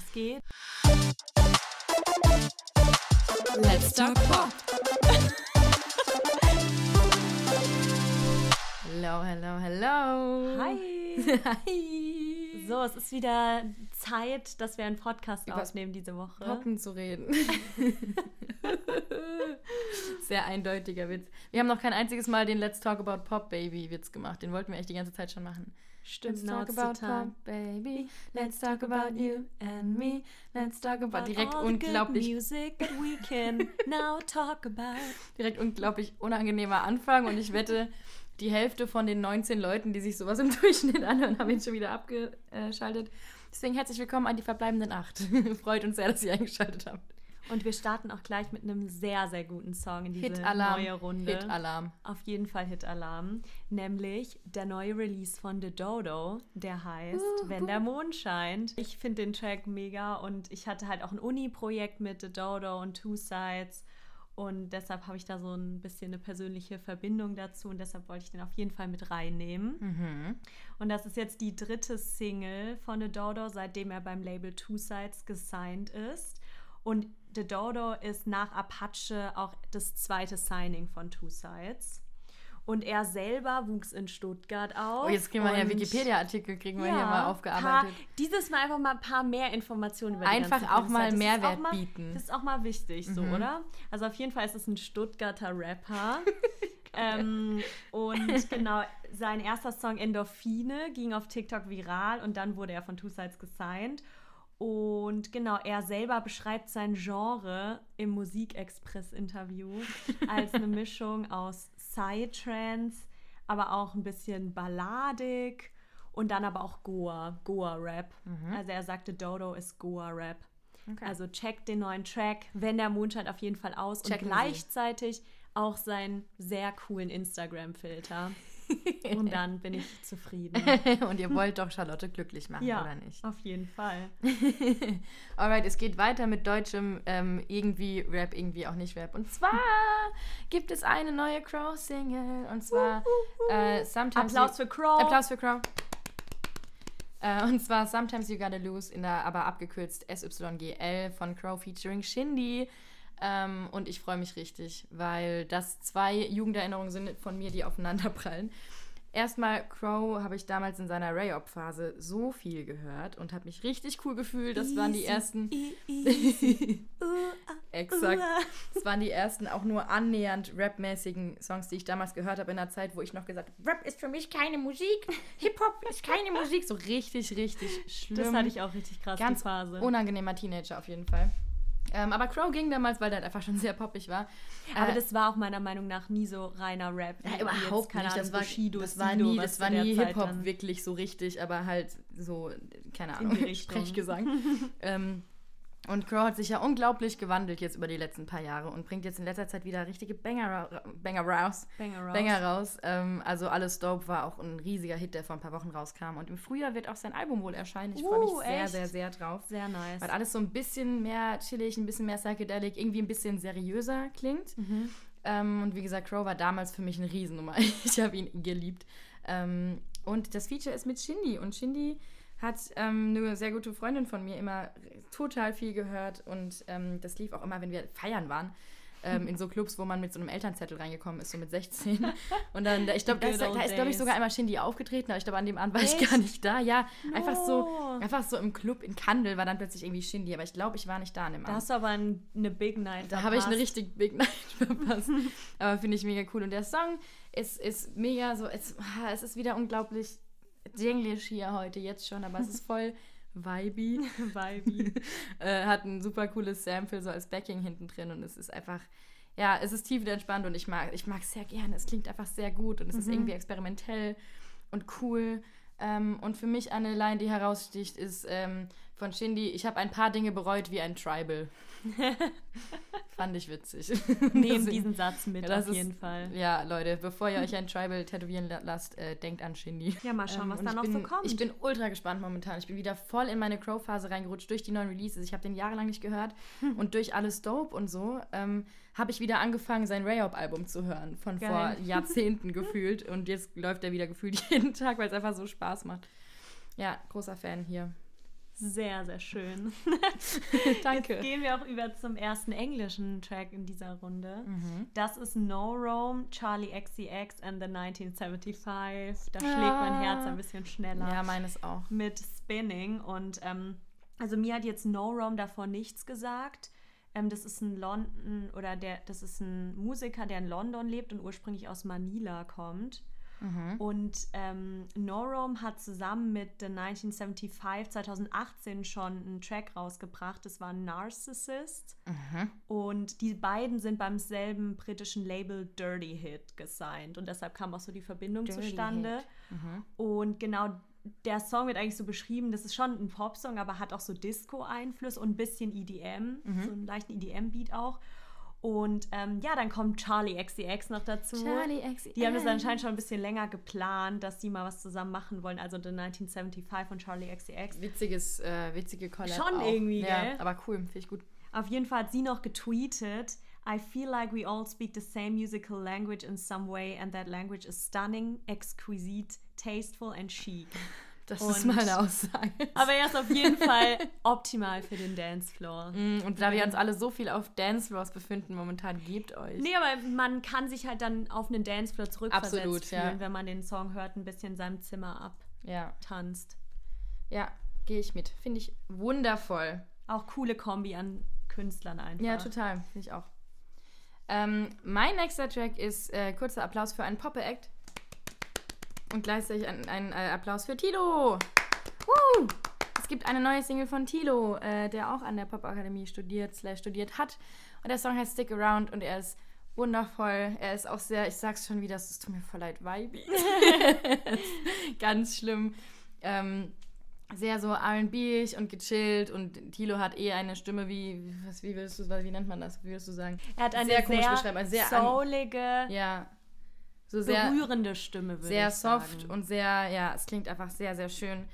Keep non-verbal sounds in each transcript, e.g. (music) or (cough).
Was geht? Let's talk Pop. hello, hello, hello. Hi. (laughs) Hi. So, es ist wieder Zeit, dass wir einen Podcast Über aufnehmen diese Woche. Poppen zu reden. (laughs) Sehr eindeutiger Witz. Wir haben noch kein einziges Mal den Let's Talk About Pop Baby Witz gemacht. Den wollten wir echt die ganze Zeit schon machen. Stimmt, Let's talk about time. Pop Baby. Let's talk about you and me. Let's talk about direkt all the good unglaublich music that we can (laughs) now talk about. direkt unglaublich unangenehmer Anfang und ich wette, die Hälfte von den 19 Leuten, die sich sowas im Durchschnitt anhören, haben ihn schon wieder abgeschaltet. Deswegen herzlich willkommen an die verbleibenden acht. (laughs) Freut uns sehr, dass ihr eingeschaltet habt. Und wir starten auch gleich mit einem sehr, sehr guten Song in diese neue Runde. Hit-Alarm. Auf jeden Fall Hit-Alarm. Nämlich der neue Release von The Dodo, der heißt Wenn der Mond scheint. Ich finde den Track mega und ich hatte halt auch ein Uni-Projekt mit The Dodo und Two Sides. Und deshalb habe ich da so ein bisschen eine persönliche Verbindung dazu und deshalb wollte ich den auf jeden Fall mit reinnehmen. Mhm. Und das ist jetzt die dritte Single von The Dodo, seitdem er beim Label Two Sides gesigned ist. Und The Dodo ist nach Apache auch das zweite Signing von Two Sides. Und er selber wuchs in Stuttgart auf. Oh, jetzt kriegen wir ja Wikipedia-Artikel, kriegen wir ja, hier mal aufgearbeitet. Paar, dieses Mal einfach mal ein paar mehr Informationen über die Einfach auch mal. Das Mehrwert auch mal, bieten. Das ist auch mal wichtig, so, Mhm. oder? Also auf jeden Fall ist es ein Stuttgarter Rapper. (laughs) (laughs) ähm, und genau, sein erster Song Endorphine ging auf TikTok viral und dann wurde er von Two Sides gesigned. Und genau, er selber beschreibt sein Genre im Musikexpress-Interview (laughs) als eine Mischung aus Psytrance, aber auch ein bisschen balladig und dann aber auch Goa, Goa-Rap. Also er sagte, Dodo ist Goa-Rap. Okay. Also checkt den neuen Track, wenn der Mond scheint, auf jeden Fall aus. Checken und Sie. gleichzeitig auch seinen sehr coolen Instagram-Filter. (laughs) und dann bin ich zufrieden. (laughs) und ihr wollt doch Charlotte glücklich machen, Ja, oder nicht? auf jeden Fall. (laughs) Alright, es geht weiter mit deutschem ähm, irgendwie Rap, irgendwie auch nicht Rap. Und zwar gibt es eine neue Crow-Single. Und zwar äh, Sometimes Applaus für Crow. Applaus für Crow. Äh, und zwar Sometimes You Gotta Lose, in der aber abgekürzt SYGL von Crow featuring Shindy. Ähm, und ich freue mich richtig, weil das zwei Jugenderinnerungen sind von mir, die aufeinanderprallen. Erstmal, Crow habe ich damals in seiner Ray-Op-Phase so viel gehört und habe mich richtig cool gefühlt. Das waren die ersten. e- (laughs) easy. Uh, Exakt. uh, ah. Das waren die ersten auch nur annähernd rapmäßigen Songs, die ich damals gehört habe in einer Zeit, wo ich noch gesagt habe, Rap ist für mich keine Musik, Hip-Hop ist keine Musik. So richtig, richtig schlimm. Das hatte ich auch richtig krass, Ganz Phase. unangenehmer Teenager auf jeden Fall. Ähm, aber Crow ging damals, weil der einfach schon sehr poppig war. Aber Äh, das war auch meiner Meinung nach nie so reiner Rap. ja, überhaupt jetzt, keine nicht. Das Ahnung, war, Bushido, das war nie, das war nie Hip-Hop wirklich so richtig, aber halt so, keine In Ahnung. (laughs) Sprechgesang. (laughs) ähm, und Crow hat sich ja unglaublich gewandelt jetzt über die letzten paar Jahre und bringt jetzt in letzter Zeit wieder richtige Banger, Banger raus. Banger raus. Banger raus. Ähm, also Alles Dope war auch ein riesiger Hit, der vor ein paar Wochen rauskam. Und im Frühjahr wird auch sein Album wohl erscheinen. Ich freue mich Uh, sehr, echt? sehr, sehr drauf. Sehr nice. Weil alles so ein bisschen mehr chillig, ein bisschen mehr psychedelic, irgendwie ein bisschen seriöser klingt. Mhm. Ähm, und wie gesagt, Crow war damals für mich eine Riesennummer. (laughs) Ich habe ihn geliebt. Ähm, und das Feature ist mit Shindy. Und Shindy hat ähm, eine sehr gute Freundin von mir immer total viel gehört. Und ähm, das lief auch immer, wenn wir feiern waren. Ähm, in so Clubs, wo man mit so einem Elternzettel reingekommen ist, so mit 16. (laughs) Und dann, da- ich glaube, da ist, da ist glaube ich, sogar einmal Shindy aufgetreten, aber ich glaube, an dem Abend war ich Echt? gar nicht da. Ja, einfach so, No. einfach so im Club in Kandel war dann plötzlich irgendwie Shindy, aber ich glaube, ich war nicht da an dem Da Abend. hast du aber ein, eine Big Night Da habe ich eine verpasst. richtig Big Night (laughs) verpasst. Aber finde ich mega cool. Und der Song ist, ist mega so, es, es ist wieder unglaublich Englisch hier heute jetzt schon, aber es ist voll vibey. (laughs) Vibe. (laughs) äh, hat ein super cooles Sample so als Backing hinten drin und es ist einfach, ja, es ist tiefenentspannt und ich mag ich mag es sehr gerne. Es klingt einfach sehr gut und es ist irgendwie experimentell und cool. Ähm, und für mich eine Line, die heraussticht, ist ähm, von Shindy, ich habe ein paar Dinge bereut wie ein Tribal. (laughs) Fand ich witzig. Nehmen (laughs) Deswegen- diesen Satz mit, Ja, das auf ist- jeden Fall. Ja, Leute, bevor ihr euch ein Tribal tätowieren la- lasst, äh, denkt an Shindy. Ja, mal schauen, was und da noch bin, so kommt. Ich bin ultra gespannt momentan. Ich bin wieder voll in meine Crow-Phase reingerutscht durch die neuen Releases. Ich habe den jahrelang nicht gehört. (laughs) und durch alles Dope und so ähm, habe ich wieder angefangen, sein Ray-Up-Album zu hören. Von Geil. vor Jahrzehnten gefühlt. Und jetzt läuft er wieder gefühlt jeden Tag, weil es einfach so Spaß macht. Ja, großer Fan hier. Sehr, sehr schön. (laughs) Danke. Jetzt gehen wir auch über zum ersten englischen Track in dieser Runde. Mhm. Das ist No Rome, Charlie XCX and the 1975. Da schlägt mein Herz ein bisschen schneller. Ja, meines auch. Mit Spinning. Und ähm, also mir hat jetzt No Rome davor nichts gesagt. Ähm, das ist ein London oder der, das ist ein Musiker, der in London lebt und ursprünglich aus Manila kommt. Und ähm, Norom hat zusammen mit The 1975 2018 schon einen Track rausgebracht. Das war Narcissist. Und die beiden sind beim selben britischen Label Dirty Hit gesigned. Und deshalb kam auch so die Verbindung Dirty zustande. Und genau der Song wird eigentlich so beschrieben, das ist schon ein Popsong, aber hat auch so Disco-Einfluss und ein bisschen EDM, so einen leichten EDM-Beat auch. Und ähm, ja, dann kommt Charlie XCX noch dazu. Charlie XCX. Die haben das anscheinend schon ein bisschen länger geplant, dass die mal was zusammen machen wollen. Also The 1975 von Charlie XCX. Witziges, äh, witzige Collab Schon auch. irgendwie, ja, gell? Aber cool, finde ich gut. Auf jeden Fall hat sie noch getweetet. I feel like we all speak the same musical language in some way, and that language is stunning, exquisite, tasteful and chic. (laughs) Das Und- ist meine Aussage. Aber er ist auf jeden Fall optimal für den Dancefloor. (laughs) Mm, Und da wir uns alle so viel auf Dancefloors befinden momentan, gebt euch. Nee, aber man kann sich halt dann auf einen Dancefloor zurückversetzt Absolut, fühlen, ja. wenn man den Song hört, ein bisschen in seinem Zimmer Ja, abtanzt. ja, gehe ich mit. Finde ich wundervoll. Auch coole Kombi an Künstlern einfach. Ja, total. Finde ich auch. Ähm, mein nächster Track ist äh, kurzer Applaus für einen Poppe-Act. Und gleichzeitig ein, ein äh, Applaus für Tilo. Woo! Es gibt eine neue Single von Tilo, äh, der auch an der Popakademie studiert, slash studiert hat. Und der Song heißt Stick Around und er ist wundervoll. Er ist auch sehr, ich sag's schon wieder, es tut mir voll leid, vibey. (laughs) Ganz schlimm. Ähm, sehr so R&B-ig und gechillt und Tilo hat eh eine Stimme wie, was, wie willst du, wie nennt man das, wie würdest du sagen? Er hat eine Sehr sehr, komisch beschreiben, also sehr soulige, Ja, so sehr, berührende Stimme, würde sehr ich soft sagen. und sehr, ja, es klingt einfach sehr, sehr schön.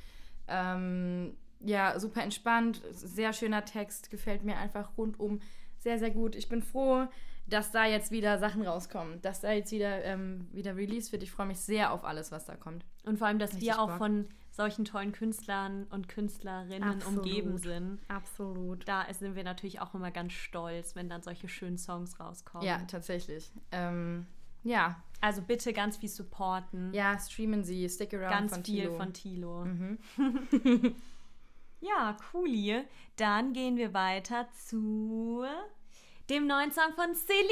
Ähm, ja, super entspannt, sehr schöner Text, gefällt mir einfach rundum sehr, sehr gut. Ich bin froh, dass da jetzt wieder Sachen rauskommen, dass da jetzt wieder, ähm, wieder Release wird. Ich freue mich sehr auf alles, was da kommt. Und vor allem, dass Richtig wir auch Bock. von solchen tollen Künstlern und Künstlerinnen Absolut. umgeben sind. Absolut. Da sind wir natürlich auch immer ganz stolz, wenn dann solche schönen Songs rauskommen. Ja, tatsächlich. Ähm, ja, Also bitte ganz viel supporten. ja, streamen Sie, Stick Around ganz von viel Tilo. von Tilo. Mhm. (laughs) Ja, cooli. Dann gehen wir weiter zu dem neuen Song von Celine.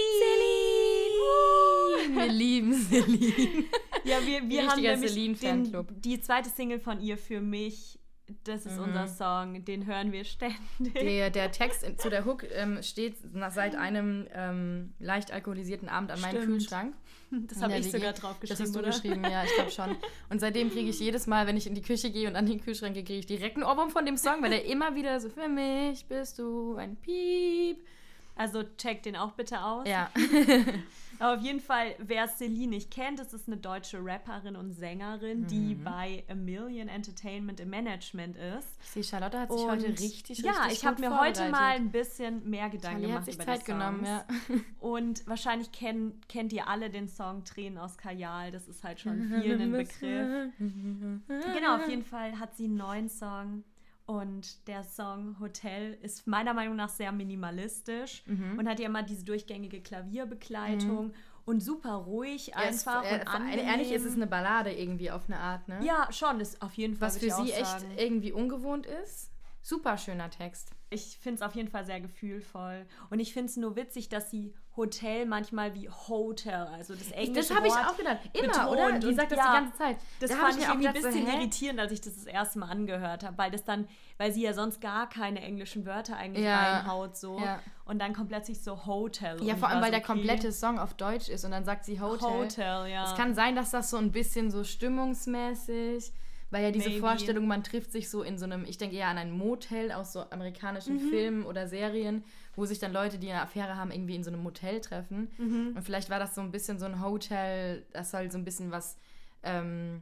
Wir lieben (laughs) Celine. Ja, wir, wir haben nämlich den, die zweite Single von ihr für mich. Das ist Mhm. unser Song, den hören wir ständig. Der, der Text zu der Hook ähm, steht seit einem ähm, leicht alkoholisierten Abend an meinem. Kühlschrank. (laughs) Das habe ich sogar drauf Das geschrieben, hast du oder? geschrieben, ja, ich glaube schon. Und seitdem kriege ich jedes Mal, wenn ich in die Küche gehe und an den Kühlschrank gehe, kriege ich direkt einen Ohrwurm von dem Song, weil der immer wieder so, für mich bist du ein Piep. Also check den auch bitte aus. Ja, (laughs) Aber auf jeden Fall, wer Celine nicht kennt, das ist eine deutsche Rapperin und Sängerin, die Mhm. bei A Million Entertainment im Management ist. ich sehe, Charlotte hat sich Und heute richtig, Ja, richtig ich habe mir heute mal ein bisschen mehr Gedanken Charlie gemacht hat sich über Zeit die genommen, ja. Und wahrscheinlich kenn, kennt ihr alle den Song Tränen aus Kajal. Das ist halt schon (laughs) vielen ein Begriff. Genau, auf jeden Fall hat sie einen neuen Song. Und der Song Hotel ist meiner Meinung nach sehr minimalistisch Mhm. und hat ja immer diese durchgängige Klavierbegleitung und super ruhig Ja, es- einfach äh, und angenehm. Ehrlich ist es eine Ballade irgendwie auf eine Art, ne? Ja, schon, ist auf jeden Fall. Was für sie echt irgendwie ungewohnt ist. Super schöner Text. Ich finde es auf jeden Fall sehr gefühlvoll. Und ich finde es nur witzig, dass sie Hotel manchmal wie Hotel, also das englische Das habe ich auch gedacht. Immer, betont. oder? Die sagt das ja, die ganze Zeit. Das Da fand ich irgendwie ein so, bisschen hä? irritierend, als ich das das erste Mal angehört habe, weil das dann, weil sie ja sonst gar keine englischen Wörter eigentlich Ja, reinhaut so ja. und dann kommt plötzlich so Hotel. Ja, vor allem, ich weil der so, okay, komplette Song auf Deutsch ist und dann sagt sie Hotel. Hotel, ja. Es kann sein, dass das so ein bisschen so stimmungsmäßig, weil ja diese Maybe. Vorstellung, man trifft sich so in so einem, ich denke eher an ein Motel aus so amerikanischen Mhm. Filmen oder Serien, wo sich dann Leute, die eine Affäre haben, irgendwie in so einem Motel treffen. Mhm. Und vielleicht war das so ein bisschen so ein Hotel, das soll so ein bisschen was ähm,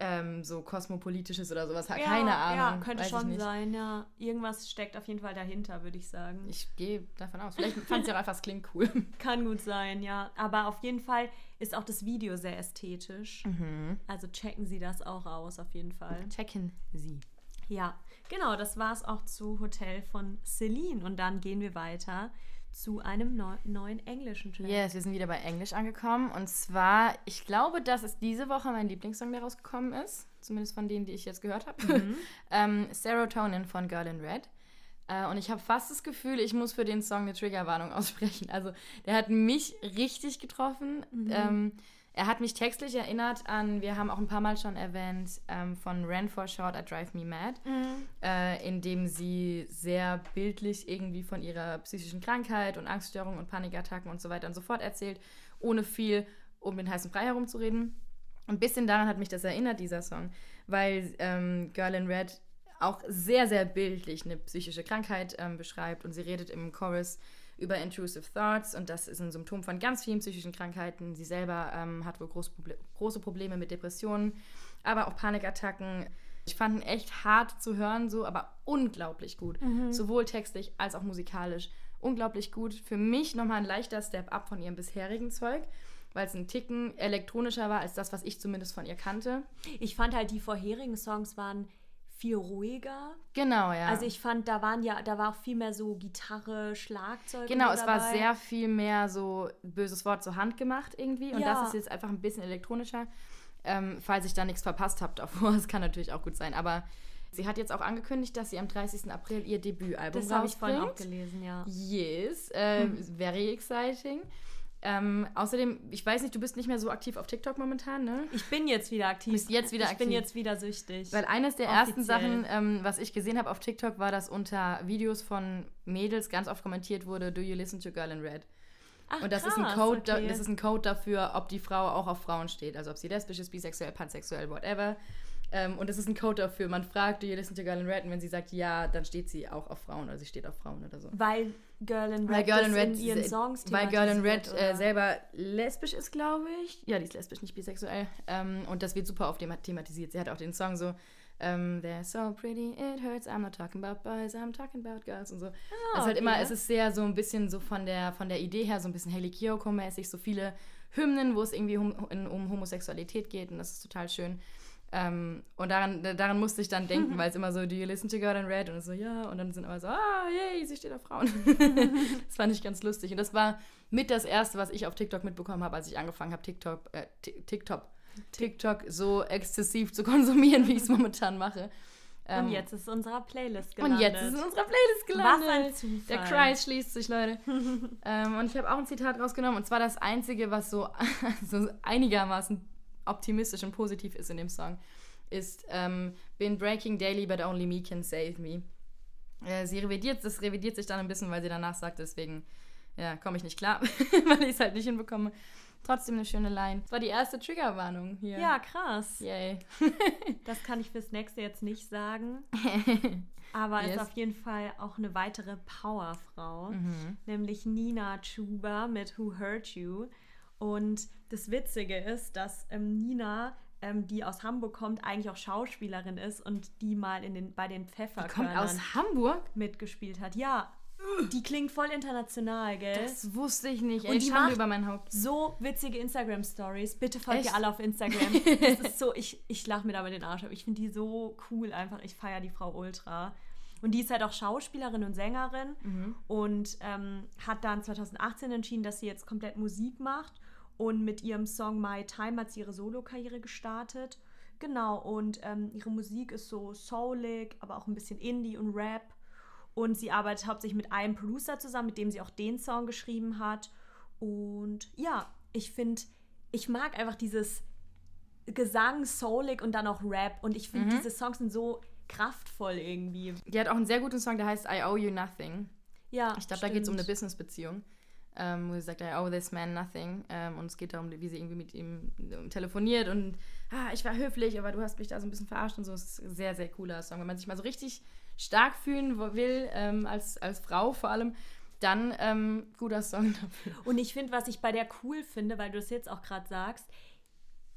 ähm, so kosmopolitisches oder sowas. ja, Keine Ahnung. Ja, könnte schon sein, ja. Irgendwas steckt auf jeden Fall dahinter, würde ich sagen. Ich gehe davon aus. Vielleicht fand sie auch einfach, es klingt cool. (laughs) Kann gut sein, ja. Aber auf jeden Fall ist auch das Video sehr ästhetisch. Mhm. Also checken Sie das auch aus, auf jeden Fall. Checken Sie. Ja, genau, das war es auch zu Hotel von Celine. Und dann gehen wir weiter zu einem neu neuen englischen Track. Yes, wir sind wieder bei Englisch angekommen. Und zwar, ich glaube, dass es diese Woche mein Lieblingssong, der rausgekommen ist. Zumindest von denen, die ich jetzt gehört habe. Mhm. (laughs) ähm, Serotonin von Girl in Red. Äh, und ich habe fast das Gefühl, ich muss für den Song eine Triggerwarnung (laughs) aussprechen. Also, der hat mich richtig getroffen. Mhm. Ähm, er hat mich textlich erinnert an, wir haben auch ein paar Mal schon erwähnt, ähm, von Ran for Short, I Drive Me Mad, mhm. äh, in dem sie sehr bildlich irgendwie von ihrer psychischen Krankheit und Angststörungen und Panikattacken und so weiter und so fort erzählt, ohne viel um den heißen Brei herumzureden. Ein bisschen daran hat mich das erinnert, dieser Song, weil ähm, Girl in Red auch sehr, sehr bildlich eine psychische Krankheit ähm, beschreibt und sie redet im Chorus über Intrusive Thoughts und das ist ein Symptom von ganz vielen psychischen Krankheiten. Sie selber ähm, hat wohl groß Proble große Probleme mit Depressionen, aber auch Panikattacken. Ich fand ihn echt hart zu hören, so, aber unglaublich gut. Mhm. Sowohl textlich als auch musikalisch. Unglaublich gut. Für mich nochmal ein leichter Step-up von ihrem bisherigen Zeug weil es ein Ticken elektronischer war als das, was ich zumindest von ihr kannte. Ich fand halt, die vorherigen Songs waren viel ruhiger. Genau, ja. Also ich fand, da waren ja, da war auch viel mehr so Gitarre, Schlagzeug. Genau, es dabei. war sehr viel mehr so böses Wort so handgemacht irgendwie. Und ja. das ist jetzt einfach ein bisschen elektronischer. Ähm, falls ich da nichts verpasst habe davor, (laughs) das kann natürlich auch gut sein. Aber sie hat jetzt auch angekündigt, dass sie am 30. April ihr Debütalbum Das habe ich vorhin auch gelesen, ja. Yes, äh, hm. very exciting. Ähm, außerdem, ich weiß nicht, du bist nicht mehr so aktiv auf TikTok momentan, ne? Ich bin jetzt wieder aktiv. Bist jetzt wieder ich aktiv. bin jetzt wieder süchtig. Weil eines der Offiziell. ersten Sachen, ähm, was ich gesehen habe auf TikTok, war, dass unter Videos von Mädels ganz oft kommentiert wurde, Do you listen to Girl in Red? Ach, und das krass, ist ein Code, okay. das ist ein Code dafür, ob die Frau auch auf Frauen steht, also ob sie lesbisch ist, bisexuell, pansexuell, whatever. Ähm, und das ist ein Code dafür. Man fragt, do you listen to Girl in Red? Und wenn sie sagt ja, dann steht sie auch auf Frauen oder sie steht auf Frauen oder so. Weil Girl in Red, weil Girl in, Red in ihren Songs Weil Girl in Red äh, selber lesbisch ist, glaube ich. Ja, die ist lesbisch, nicht bisexuell. Ähm, und das wird super oft thematisiert. Sie hat auch den Song so, um, ähm, They're so pretty, it hurts, I'm not talking about boys, I'm talking about girls und so. Ah, es ist halt okay. immer, es ist sehr so ein bisschen so von der, von der Idee her so ein bisschen Haley Kiyoko-mäßig, so viele Hymnen, wo es irgendwie um, um Homosexualität geht und das ist total schön. Ähm, und daran, daran musste ich dann denken, (laughs) weil es immer so, do you listen to God in Red? Und so, ja. Und dann sind immer so, ah, yay, sie steht auf Frauen. (laughs) (laughs) das fand ich ganz lustig. Und das war mit das Erste, was ich auf TikTok mitbekommen habe, als ich angefangen habe, TikTok, äh, TikTok, TikTok so exzessiv zu konsumieren, wie ich es momentan mache. Ähm, und jetzt ist unsere Playlist gelandet. Und jetzt ist in unserer Playlist gelandet. Was ein Zufall. Der Kreis schließt sich, Leute. ähm, und ich habe auch ein Zitat rausgenommen. Und zwar das einzige, was so, so einigermaßen optimistisch und positiv ist in dem Song, ist ähm, Been breaking daily, but only me can save me. Äh, sie revidiert, das revidiert sich dann ein bisschen, weil sie danach sagt, deswegen ja, komme ich nicht klar, (laughs) weil ich es halt nicht hinbekomme. Trotzdem eine schöne Line. Das war die erste Triggerwarnung hier. Ja, krass. Yay. (laughs) das kann ich fürs nächste jetzt nicht sagen. (laughs) Aber yes. ist auf jeden Fall auch eine weitere Powerfrau, mhm. nämlich Nina Chuba mit Who Hurt You. Und das Witzige ist, dass ähm, Nina, ähm, die aus Hamburg kommt, eigentlich auch Schauspielerin ist und die mal in den, bei den Pfefferkörnern kommt aus Hamburg? mitgespielt hat. Ja, die klingt voll international, gell? Das wusste ich nicht. Ey, und die macht über mein Haupt. So witzige Instagram-Stories. Bitte folgt ihr alle auf Instagram. (laughs) das ist so, ich, ich lache mir da mit den Arsch ab. Ich finde die so cool einfach. Ich feiere die Frau ultra. Und die ist halt auch Schauspielerin und Sängerin mhm. und ähm, hat dann 2018 entschieden, dass sie jetzt komplett Musik macht und mit ihrem Song My Time hat sie ihre Solo-Karriere gestartet. Genau, und ähm, ihre Musik ist so soulig, aber auch ein bisschen Indie und Rap. Und sie arbeitet hauptsächlich mit einem Producer zusammen, mit dem sie auch den Song geschrieben hat. Und ja, ich finde, ich mag einfach dieses Gesang, soulig und dann auch Rap. Und ich finde, mhm. diese Songs sind so kraftvoll irgendwie. Die hat auch einen sehr guten Song, der heißt I Owe You Nothing. Ja. Ich glaube, da geht es um eine Business-Beziehung ähm, wo sie sagt, owe this man nothing. Ähm, und es geht darum, wie sie irgendwie mit ihm ähm, telefoniert und ah, ich war höflich, aber du hast mich da so ein bisschen verarscht und so. Es ist ein sehr, sehr cooler Song. Wenn man sich mal so richtig stark fühlen will, ähm, als, als Frau vor allem, dann ähm, guter Song (laughs) dafür. Und ich finde, was ich bei der cool finde, weil du es jetzt auch gerade sagst,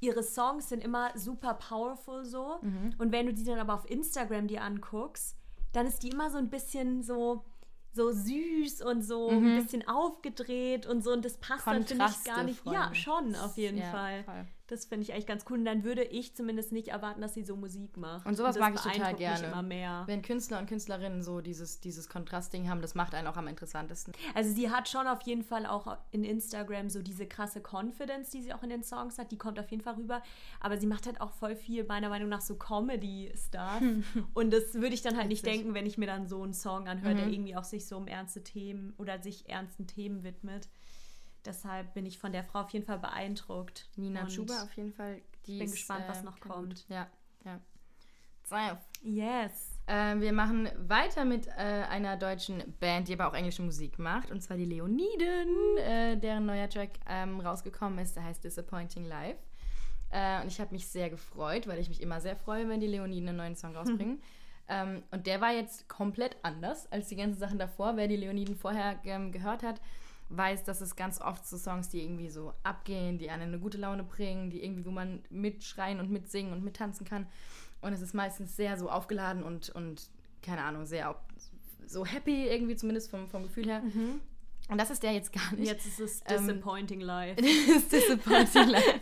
ihre Songs sind immer super powerful so. Mhm. Und wenn du die dann aber auf Instagram dir anguckst, dann ist die immer so ein bisschen so so süß und so mhm. ein bisschen aufgedreht und so und das passt dann finde ich gar nicht. Ja, schon auf jeden ja, Fall. Voll. Das finde ich eigentlich ganz cool. Und dann würde ich zumindest nicht erwarten, dass sie so Musik macht. Und sowas das mag ich total gerne. Immer mehr. Wenn Künstler und Künstlerinnen so dieses, dieses Kontrastding haben, das macht einen auch am interessantesten. Also sie hat schon auf jeden Fall auch in Instagram so diese krasse Confidence, die sie auch in den Songs hat. Die kommt auf jeden Fall rüber. Aber sie macht halt auch voll viel, meiner Meinung nach, so Comedy-Stuff. (laughs) und das würde ich dann halt nicht denken, wenn ich mir dann so einen Song anhöre, der Mhm. irgendwie auch sich so um ernste Themen oder sich ernsten Themen widmet. Deshalb bin ich von der Frau auf jeden Fall beeindruckt. Nina Und Chuba auf jeden Fall. Die bin gespannt, was äh, noch kommt. Gut. Ja, ja. Safe. Yes. Äh, wir machen weiter mit äh, einer deutschen Band, die aber auch englische Musik macht, und zwar die Leoniden, äh, deren neuer Track ähm, rausgekommen ist, der heißt Disappointing Life. Äh, und ich habe mich sehr gefreut, weil ich mich immer sehr freue, wenn die Leoniden einen neuen Song (laughs) rausbringen. ähm, und der war jetzt komplett anders als die ganzen Sachen davor. Wer die Leoniden vorher ähm, gehört hat, weiß, dass es ganz oft so Songs, die irgendwie so abgehen, die einen eine gute Laune bringen, die irgendwie, wo man mitschreien und mitsingen und mittanzen kann. Und es ist meistens sehr so aufgeladen und, und keine Ahnung, sehr so happy irgendwie, zumindest vom, vom Gefühl her. Und das ist der jetzt gar nicht. Jetzt ist es Ähm, Disappointing (laughs) Life. Das ist disappointing live.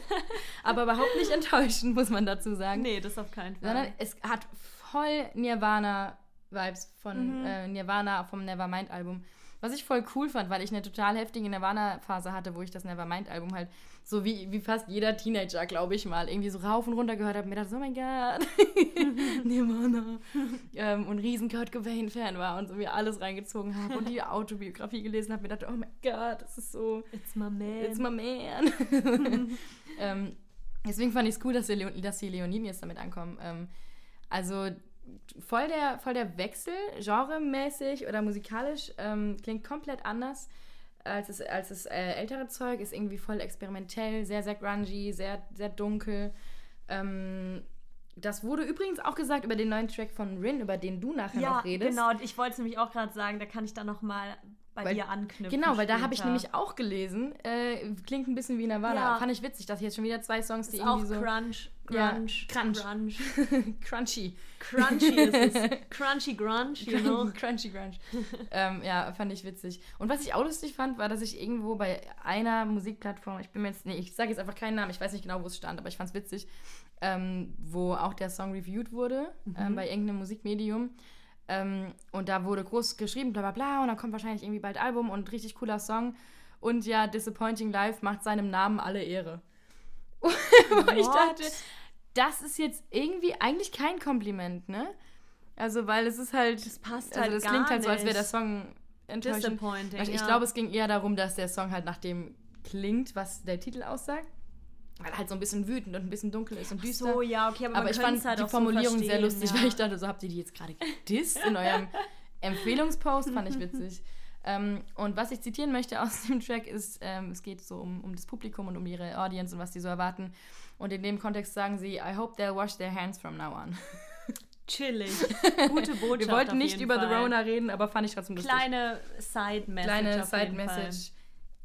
Aber überhaupt nicht enttäuschend, muss man dazu sagen. Nee, das auf keinen Fall. Sondern es hat voll Nirvana-Vibes von Mhm. äh, Nirvana vom Nevermind-Album. Was ich voll cool fand, weil ich eine total heftige Nirvana-Phase hatte, wo ich das Nevermind-Album halt so wie, wie fast jeder Teenager, glaube ich mal, irgendwie so rauf und runter gehört habe und mir dachte, oh mein Gott, (laughs) Nirvana. ähm, und riesen Kurt Cobain-Fan war und so mir alles reingezogen habe und die Autobiografie gelesen habe, mir dachte, oh mein Gott, das ist so, It's my man. It's my man. (laughs) ähm, deswegen fand ich es cool, dass die, Leon dass die Leoniden jetzt damit ankommen. Ähm, also voll der, voll der Wechsel, genremäßig oder musikalisch, ähm, klingt komplett anders als das, als das äh, ältere Zeug, ist irgendwie voll experimentell, sehr, sehr grungy, sehr, sehr dunkel. Ähm, das wurde übrigens auch gesagt über den neuen Track von Rin, über den du nachher ja, noch redest. genau. Und ich wollte es nämlich auch gerade sagen, da kann ich dann noch mal bei Weil- dir anknüpfen. Genau, weil da habe ich später. nämlich auch gelesen, äh, klingt ein bisschen wie Nirvana. Ja. Fand ich witzig, dass ich jetzt schon wieder zwei Songs, die ist auch irgendwie so Crunch, Ja, Crunch, Crunch. (laughs) Crunch. crunchy. Crunchy ist es. (laughs) Crunchy Grunge, you know. crunchy Grunge. ähm, ja, fand ich witzig. Und was ich auch lustig fand, war, dass ich irgendwo bei einer Musikplattform, ich bin mir jetzt, nee, ich sage jetzt einfach keinen Namen, ich weiß nicht genau, wo es stand, aber ich fand es witzig, ähm, wo auch der Song reviewed wurde, ähm, bei irgendeinem Musikmedium. Ähm, und da wurde groß geschrieben, bla bla bla, und dann kommt wahrscheinlich irgendwie bald Album und richtig cooler Song. Und ja, Disappointing Life macht seinem Namen alle Ehre. (laughs) Wo ich dachte, das ist jetzt irgendwie eigentlich kein Kompliment, ne? Also, weil es ist halt. Das passt also halt das gar klingt halt so, als wäre der. Song enttäuschend. Disappointing, Ich ja. glaube, es ging eher darum, dass der Song halt nach dem klingt, was der Titel aussagt. Weil halt so ein bisschen wütend und ein bisschen dunkel ist und düster. So, ja, okay, aber, aber ich fand halt die Formulierung so sehr lustig, ja. weil ich dachte, so habt ihr die jetzt gerade gedisst in eurem (laughs) Empfehlungspost, fand ich witzig. ähm, und was ich zitieren möchte aus dem Track ist, ähm, es geht so um, um das Publikum und um ihre Audience und was die so erwarten. Und in dem Kontext sagen sie, I hope they'll wash their hands from now on. (laughs) Chillig. (laughs) Gute Botschaft. Wir wollten nicht über The Fall. Rona reden, aber fand ich trotzdem lustig. Kleine Side-Message. Kleine. Side-Message.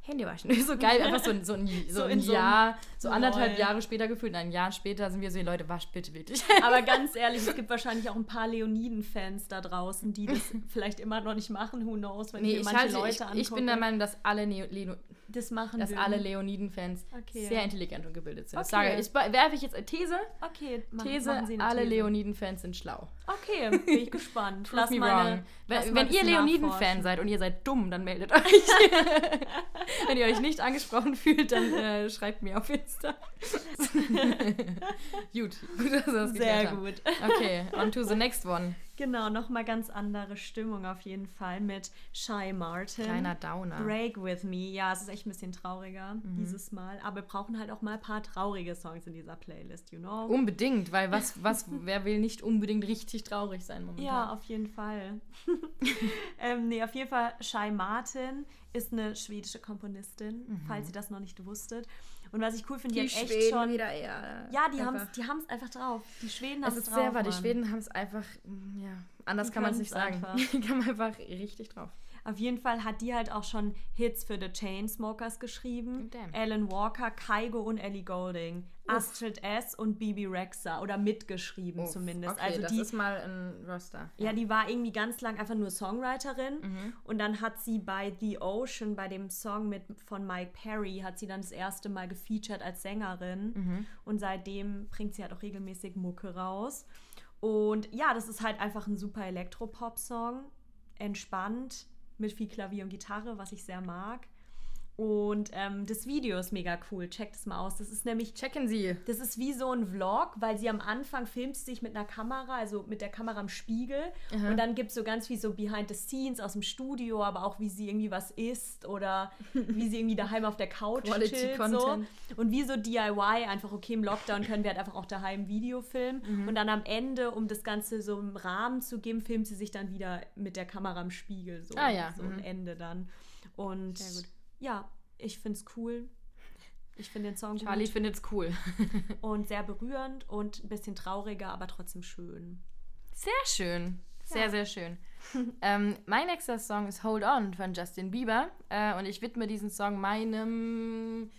Hände waschen. (laughs) So geil, einfach so, ein- so ein, (laughs) so So ein in so Jahr, so anderthalb. Jahre später gefühlt, ein Jahr später sind wir so, Leute, wascht bitte wirklich. (laughs) Aber ganz ehrlich, es gibt wahrscheinlich auch ein paar Leoniden-Fans da draußen, die das vielleicht immer noch nicht machen. Who knows, wenn Nee, ich manche halte, Leute ich, angucke. ich bin der Meinung, dass alle, Neo, Leno, das machen dass würden. alle Leoniden-Fans Okay. sehr intelligent und gebildet sind. Okay. sage ich. Werfe ich jetzt eine These. Okay, mach, These, machen Sie eine alle. Leoniden-Fans sind schlau. Okay, bin ich gespannt. Prove me meine- wrong. lass Wenn, wenn ihr Leoniden-Fan seid und ihr seid dumm, dann meldet euch. (laughs) wenn ihr euch nicht angesprochen fühlt, dann äh, schreibt mir auf Insta. (laughs) gut, gut, dass wir das Sehr gut. Okay, on to the next one. Genau, nochmal ganz andere Stimmung auf jeden Fall mit Shy Martin. Kleiner Downer. Break with Me. Ja, es ist echt ein bisschen trauriger Mhm. dieses Mal. Aber wir brauchen halt auch mal ein paar traurige Songs in dieser Playlist, you know? Unbedingt, weil was, (laughs) was, wer will nicht unbedingt richtig traurig sein momentan? Ja, auf jeden Fall. (laughs) ähm, nee, auf jeden Fall, Shai Martin ist eine schwedische Komponistin, falls ihr das noch nicht wusstet. Und was ich cool finde, die, die hat echt Schweden schon. wieder eher. Ja, die haben es die haben's einfach drauf. Die Schweden haben Es drauf. sehr wahr, die. Schweden haben es einfach, mm, ja, anders Die kann man es nicht sagen. einfach. (laughs) Die haben einfach richtig drauf. Auf jeden Fall hat die halt auch schon Hits für The Chainsmokers geschrieben. Damn. Alan Walker, Kaigo und Ellie Goulding. Astrid S. und Bibi Rexa. Oder mitgeschrieben Uff, zumindest. Okay, also das die, ist mal ein Roster. ja, die war irgendwie ganz lang einfach nur Songwriterin. Mhm. Und dann hat sie bei The Ocean, bei dem Song mit, von Mike Perry, hat sie dann das erste Mal gefeatured als Sängerin. Mhm. Und seitdem bringt sie halt auch regelmäßig Mucke raus. Und ja, das ist halt einfach ein super Elektropop-Song. Entspannt, mit viel Klavier und Gitarre, was ich sehr mag. Und ähm, das Video ist mega cool. Checkt es mal aus. Das ist nämlich Checken Sie. das ist wie so ein Vlog, weil sie am Anfang filmt sie sich mit einer Kamera, also mit der Kamera im Spiegel. Und dann gibt es so ganz viel so Behind the Scenes aus dem Studio, aber auch wie sie irgendwie was isst oder (laughs) wie sie irgendwie daheim auf der Couch Quality chillt. Content. So. Und wie so DIY, einfach okay, im Lockdown können wir halt einfach auch daheim Video filmen. Mhm. Und dann am Ende, um das Ganze so im Rahmen zu geben, filmt sie sich dann wieder mit der Kamera im Spiegel. So, Ah ja, so mhm. ein Ende dann. Und Sehr gut. Ja, ich finde es cool. Ich finde den Song Charlie gut findet's cool. (laughs) und sehr berührend und ein bisschen trauriger, aber trotzdem schön. Sehr schön. Sehr, Ja. sehr schön. (laughs) ähm, mein nächster Song ist Hold On von Justin Bieber. Äh, und ich widme diesen Song meinem,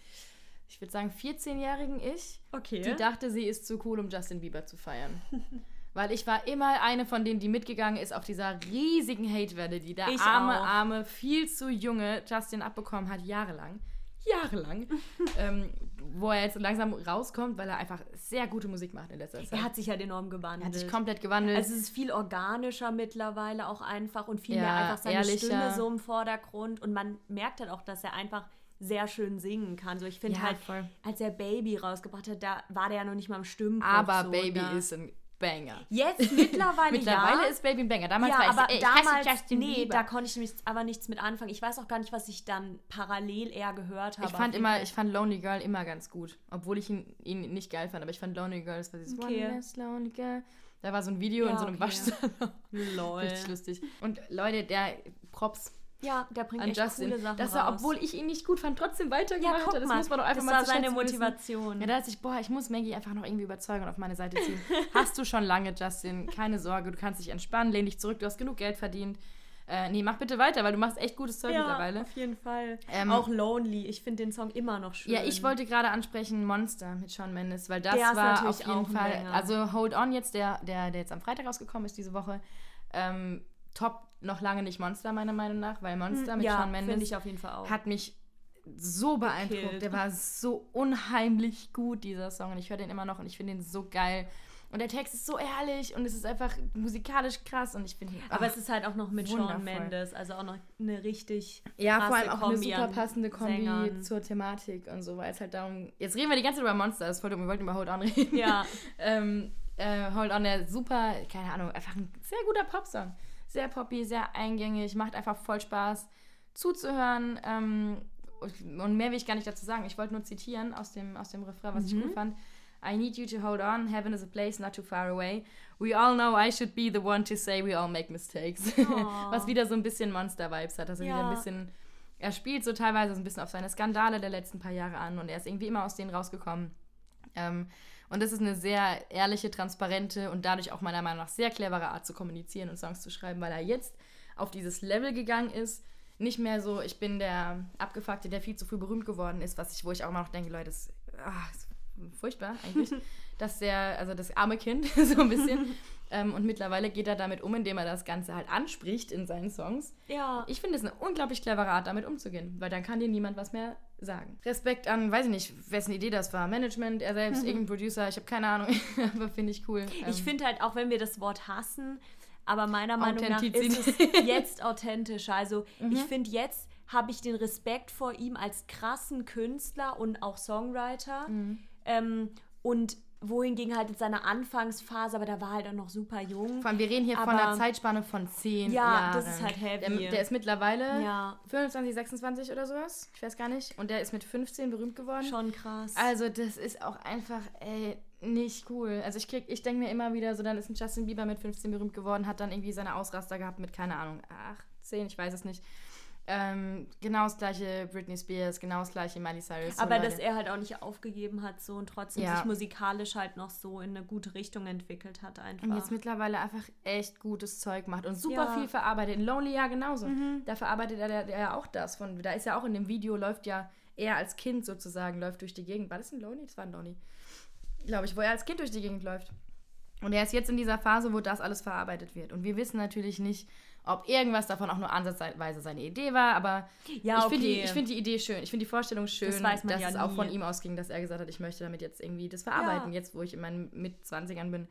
ich würde sagen, 14-jährigen Ich. Okay. Die dachte, sie ist zu cool, um Justin Bieber zu feiern. (laughs) Weil ich war immer eine von denen, die mitgegangen ist auf dieser riesigen Hate-Welle, die der Ich arme, auch. arme, viel zu junge Justin abbekommen hat, jahrelang. Jahrelang. (laughs) ähm, wo er jetzt langsam rauskommt, weil er einfach sehr gute Musik macht in letzter Zeit. er hat sich halt enorm Er gewandelt. hat sich komplett gewandelt. also es ist viel organischer mittlerweile auch einfach und viel Ja, mehr einfach seine ehrlicher. Stimme so im Vordergrund und man merkt halt auch, dass er einfach sehr schön singen kann. So ich finde Ja, halt, voll. als er Baby rausgebracht hat, da war der ja noch nicht mal im Stimmbruch. aber so, Baby da. ist ein Banger. Jetzt (laughs) mittlerweile, Mittlerweile ja. ist Baby ein Banger. Damals ja, war ich aber ey, ich damals, Justin nee, Bieber. da konnte ich nämlich aber nichts mit anfangen. Ich weiß auch gar nicht, was ich dann parallel eher gehört habe. ich fand immer, ich fand Lonely Girl immer ganz gut. Obwohl ich ihn, ihn nicht geil fand. Aber ich fand Lonely Girl, das war dieses Okay. One less Lonely Girl. Da war so ein Video in Ja, so einem okay. Waschsalon. (laughs) Lol. Richtig lustig. Und Leute, der Props Ja, der bringt an echt Justin, coole Sachen dass er, raus. obwohl ich ihn nicht gut fand, trotzdem ja, weitergemacht guck hat. Das mal, muss man doch einfach das mal war zu seine schätzen wissen. Motivation. Ja, da dachte ich, boah, ich muss Maggie einfach noch irgendwie überzeugen und auf meine Seite ziehen. (laughs) Hast du schon lange, Justin. Keine Sorge, du kannst dich entspannen, lehn dich zurück, du hast genug Geld verdient. Äh, nee, mach bitte weiter, weil du machst echt gutes Zeug ja, mittlerweile. auf jeden Fall. Ähm, auch Lonely. Ich finde den Song immer noch schön. Ja, ich wollte gerade ansprechen Monster mit Shawn Mendes, weil das Der war natürlich auf jeden Fall, Banger. also Hold On jetzt, der, der, der jetzt am Freitag rausgekommen ist diese Woche, ähm, top noch lange nicht Monster meiner Meinung nach, weil Monster mit Hm, ja, Shawn Mendes ich auf jeden Fall auch. hat mich so beeindruckt. Gekillt. Der war so unheimlich gut, dieser Song. Und ich höre den immer noch und ich finde ihn so geil. Und der Text ist so ehrlich und es ist einfach musikalisch krass und ich finde ihn. aber es ist halt auch noch mit Shawn wundervoll. Mendes, also auch noch eine richtig ja, vor allem auch eine Kombi super an passende Kombi Sängern. zur Thematik und so, weil es halt darum. Jetzt reden wir die ganze Zeit über Monster, das ist voll dumm, wir wollten über Hold On reden. Ja, (laughs) ähm, äh, Hold On, der super, keine Ahnung, einfach ein sehr guter Popsong. Sehr poppy, sehr eingängig, macht einfach voll Spaß zuzuhören. Ähm, und mehr will ich gar nicht dazu sagen. Ich wollte nur zitieren aus dem, aus dem Refrain, was ich Mhm. gut fand. I need you to hold on. Heaven is a place not too far away. We all know I should be the one to say we all make mistakes. (laughs) Was wieder so ein bisschen Monster-Vibes hat. Also wieder Ja. ein bisschen. Er spielt so teilweise so ein bisschen auf seine Skandale der letzten paar Jahre an und er ist irgendwie immer aus denen rausgekommen. Ähm, und das ist eine sehr ehrliche, transparente und dadurch auch meiner Meinung nach sehr clevere Art zu kommunizieren und Songs zu schreiben, weil er jetzt auf dieses Level gegangen ist. Nicht mehr so, ich bin der Abgefuckte, der viel zu früh berühmt geworden ist, was ich, wo ich auch immer noch denke, Leute, das ah, ist furchtbar eigentlich, (laughs) dass der, also das arme Kind, (laughs) so ein bisschen. ähm, und mittlerweile geht er damit um, indem er das Ganze halt anspricht in seinen Songs. ja. Ich finde es eine unglaublich clevere Art, damit umzugehen, weil dann kann dir niemand was mehr sagen. Respekt an, weiß ich nicht, wessen Idee das war. Management, er selbst, irgendein Producer, ich habe keine Ahnung, (laughs) aber finde ich cool. Ich Ähm, finde halt, auch wenn wir das Wort hassen, aber meiner Meinung nach ist es (laughs) jetzt authentischer. Also Mhm. ich finde, jetzt habe ich den Respekt vor ihm als krassen Künstler und auch Songwriter. Mhm. Ähm, und wohingegen halt in seiner Anfangsphase, aber da war halt auch noch super jung. vor allem, wir reden hier von aber- einer Zeitspanne von zehn Ja, Jahren. das ist halt heavy. Der, der ist mittlerweile Ja, 25, 26 oder sowas. Ich weiß gar nicht. Und der ist mit 15 berühmt geworden. schon krass. Also, das ist auch einfach, ey, nicht cool. Also, ich krieg, ich denke mir immer wieder, so dann ist ein Justin Bieber mit 15 berühmt geworden, hat dann irgendwie seine Ausraster gehabt mit, keine Ahnung, 18, ich weiß es nicht. Ähm, genau das gleiche Britney Spears, genau das gleiche Miley Cyrus. Aber dass er halt auch nicht aufgegeben hat so und trotzdem Ja. sich musikalisch halt noch so in eine gute Richtung entwickelt hat einfach. Und jetzt mittlerweile einfach echt gutes Zeug macht und super Ja. viel verarbeitet. In Lonely ja genauso. Da verarbeitet er ja auch das. Von, da ist ja auch in dem Video, läuft ja er als Kind sozusagen, läuft durch die Gegend. War das ein Lonely? Das war ein Lonely. Glaube ich, wo er als Kind durch die Gegend läuft. Und er ist jetzt in dieser Phase, wo das alles verarbeitet wird. Und wir wissen natürlich nicht, ob irgendwas davon auch nur ansatzweise seine Idee war, aber Ja, ich finde die, okay. ich find die Idee schön. Ich finde die Vorstellung schön, Das dass ja es auch nie. von ihm ausging, dass er gesagt hat, ich möchte damit jetzt irgendwie das verarbeiten, Ja. jetzt wo ich in meinen Mit-20ern bin.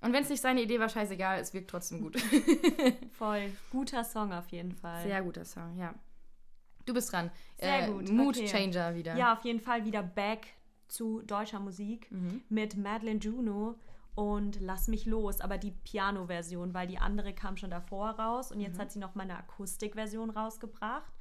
Und wenn es nicht seine Idee war, scheißegal, es wirkt trotzdem gut. (laughs) Voll. Guter Song auf jeden Fall. Sehr guter Song, ja. Du bist dran. Sehr äh, gut, Mood okay. Changer wieder. Ja, auf jeden Fall wieder back zu deutscher Musik Mhm. mit Madeleine Juno und Lass mich los, aber die Piano-Version, weil die andere kam schon davor raus und Mhm. jetzt hat sie noch mal eine Akustikversion rausgebracht.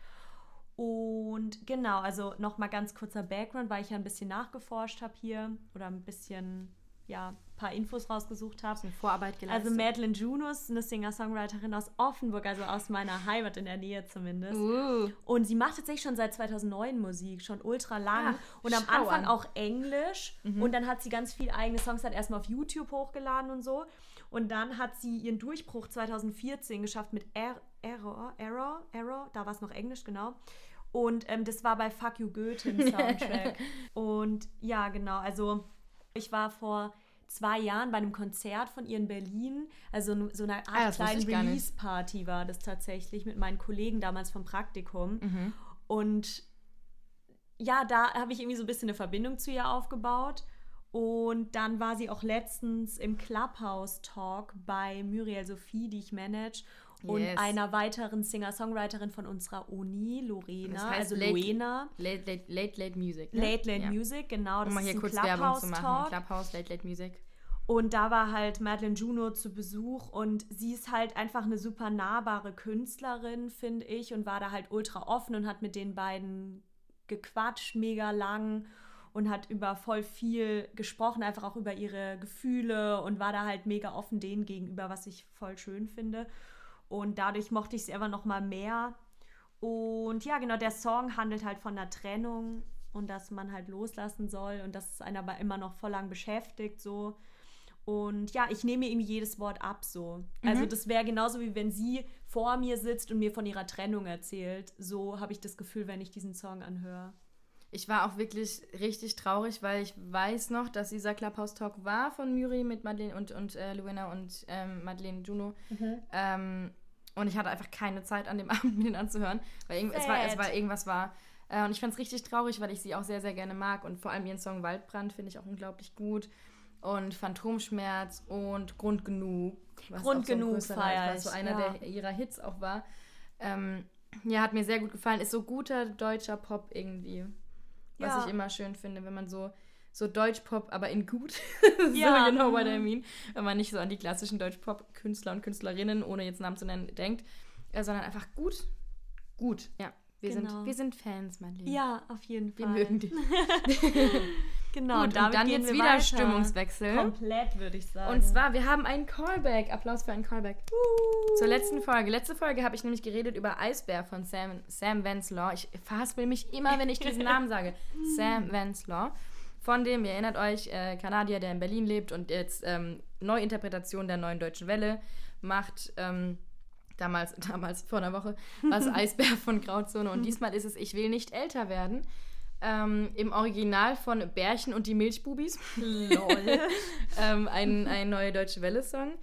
Und genau, also noch mal ganz kurzer Background, weil ich ja ein bisschen nachgeforscht habe hier oder ein bisschen ja, ein paar Infos rausgesucht habe. Vorarbeit geleistet. Also Madeleine Juno ist eine Singer-Songwriterin aus Offenburg, also aus meiner Heimat in der Nähe zumindest. Uh. Und sie macht tatsächlich schon seit 2009 Musik, schon ultra lang. Ah, und am Anfang an. auch Englisch. Und dann hat sie ganz viele eigene Songs halt erstmal auf YouTube hochgeladen und so. Und dann hat sie ihren Durchbruch 2014 geschafft mit Er- Error, Error, Error, da war es noch Englisch, genau. Und ähm, das war bei Fuck You Goethe im Soundtrack. (laughs) und ja, genau, also ich war vor zwei Jahren bei einem Konzert von ihr in Berlin, also so eine Art Ah, nicht. Release-Party war das tatsächlich mit meinen Kollegen damals vom Praktikum. Mhm. Und ja, da habe ich irgendwie so ein bisschen eine Verbindung zu ihr aufgebaut. Und dann war sie auch letztens im Clubhouse-Talk bei Muriel Sophie, die ich manage, und Yes. einer weiteren Singer-Songwriterin von unserer Uni, Lorena, Das heißt also Late- Luena. Late, late, late, late Music. Ne? Late Late ja. Music, genau. Das Um mal hier ein kurz Werbung zu machen. Clubhouse-Talk. Clubhouse, Late, Late Music. Und da war halt Madeleine Juno zu Besuch und sie ist halt einfach eine super nahbare Künstlerin, finde ich, und war da halt ultra offen und hat mit den beiden gequatscht, mega lang und hat über voll viel gesprochen, einfach auch über ihre Gefühle und war da halt mega offen denen gegenüber, was ich voll schön finde. Und dadurch mochte ich sie einfach noch mal mehr. Und ja, genau, der Song handelt halt von einer Trennung und dass man halt loslassen soll und dass es einen aber immer noch voll lang beschäftigt, so. Und ja, ich nehme ihm jedes Wort ab, so. Also, das wäre genauso wie wenn sie vor mir sitzt und mir von ihrer Trennung erzählt. So habe ich das Gefühl, wenn ich diesen Song anhöre. Ich war auch wirklich richtig traurig, weil ich weiß noch, dass dieser Clubhouse Talk war von Muri mit Madeleine und, und äh, Luena und ähm, Madeleine Juno. Ähm, und ich hatte einfach keine Zeit an dem (laughs) Abend, mir den anzuhören, weil es, war, es war irgendwas war. Äh, und ich fand es richtig traurig, weil ich sie auch sehr, sehr gerne mag. Und vor allem ihren Song Waldbrand finde ich auch unglaublich gut. Und Phantomschmerz und Grund genug. was Grund so genug größerer- feier Was so einer ja. der ihrer Hits auch war. Ähm, ja, hat mir sehr gut gefallen. Ist so guter deutscher Pop irgendwie. Was Ja. ich immer schön finde, wenn man so, so Deutschpop, aber in gut. (laughs) Ja. so genau what I mean. Wenn man nicht so an die klassischen Deutschpop-Künstler und Künstlerinnen, ohne jetzt Namen zu nennen, denkt, äh, sondern einfach gut. Gut, ja. Wir, Genau. sind, wir sind Fans, Madeleine. Ja, auf jeden Wir Fall. mögen dich. (laughs) Genau, Gut, und, und dann jetzt wir wieder weiter. Stimmungswechsel. Komplett, würde ich sagen. Und zwar, wir haben einen Callback. Applaus für einen Callback. Zur letzten Folge. Letzte Folge habe ich nämlich geredet über Eisbär von Sam, Sam Venslaw. Ich verhaspel mich immer, wenn ich diesen (laughs) Namen sage. Sam Venslaw. Von dem, ihr erinnert euch, äh, Kanadier, der in Berlin lebt und jetzt ähm, Neuinterpretation der neuen deutschen Welle macht. Ähm, damals, (laughs) damals vor einer Woche, war es (laughs) Eisbär von Grauzone. Und diesmal ist es Ich will nicht älter werden. Ähm, Im Original von Bärchen und die Milchbubis. Lol. (laughs) ähm, ein, ein neue Deutsche Welle-Song.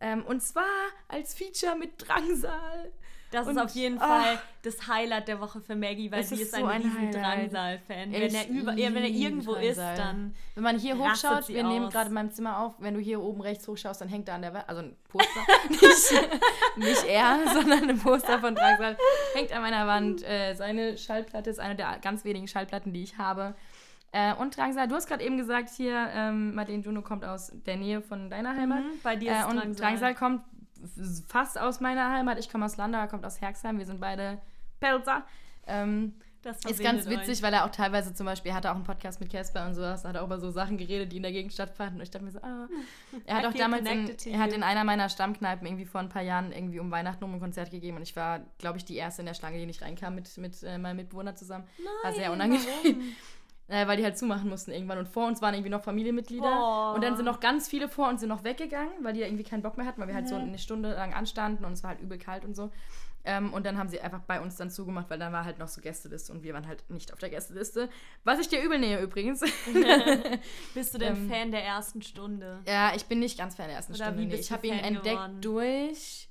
Ähm, und zwar als Feature mit Drangsal. Das Und- ist auf jeden ah. Fall das Highlight der Woche für Maggie, weil sie ist ist so ein riesen. Drangsal-Fan. Wenn er, über, ja, wenn er irgendwo Drangsal. ist, dann Wenn man hier hochschaut, wir nehmen aus. gerade in meinem Zimmer auf, wenn du hier oben rechts hochschaust, dann hängt da an der Wand, also ein Poster, (laughs) nicht, nicht er, (laughs) sondern ein Poster von Drangsal, hängt an meiner Wand. Äh, seine Schallplatte ist eine der ganz wenigen Schallplatten, die ich habe. Äh, und Drangsal, du hast gerade eben gesagt, hier, ähm, Madeleine Juno kommt aus der Nähe von deiner Heimat. Mhm, bei dir ist äh, und Drangsal. Drangsal kommt fast aus meiner Heimat. Ich komme aus Landau, er kommt aus Herxheim. Wir sind beide Pelzer. Ähm, Das Ist ganz witzig, weil er auch teilweise zum Beispiel, hatte auch einen Podcast mit Casper und sowas, hat er auch über so Sachen geredet, die in der Gegend stattfanden. Und ich dachte mir so, ah. (laughs) Er hat auch dameuch in, er hat in einer meiner Stammkneipen irgendwie vor ein paar Jahren irgendwie um Weihnachten um ein Konzert gegeben und ich war, glaube ich, die erste in der Schlange, die nicht reinkam mit, mit äh, meinem Mitbewohner zusammen. war sehr Nein, unangenehm. warum? (laughs) Äh, weil die halt zumachen mussten irgendwann. Und vor uns waren irgendwie noch Familienmitglieder. Oh. Und dann sind noch ganz viele vor uns sind noch weggegangen, weil die irgendwie keinen Bock mehr hatten, weil wir halt Mhm. so eine Stunde lang anstanden und es war halt übel kalt und so. Ähm, und dann haben sie einfach bei uns dann zugemacht, weil dann war halt noch so Gästeliste und wir waren halt nicht auf der Gästeliste. Was ich dir übel nähe übrigens. (laughs) (laughs) Bist du denn Ähm, Fan der ersten Stunde? ja, ich bin nicht ganz Fan der ersten Oder Stunde. nee. Ich habe ihn entdeckt geworden? durch.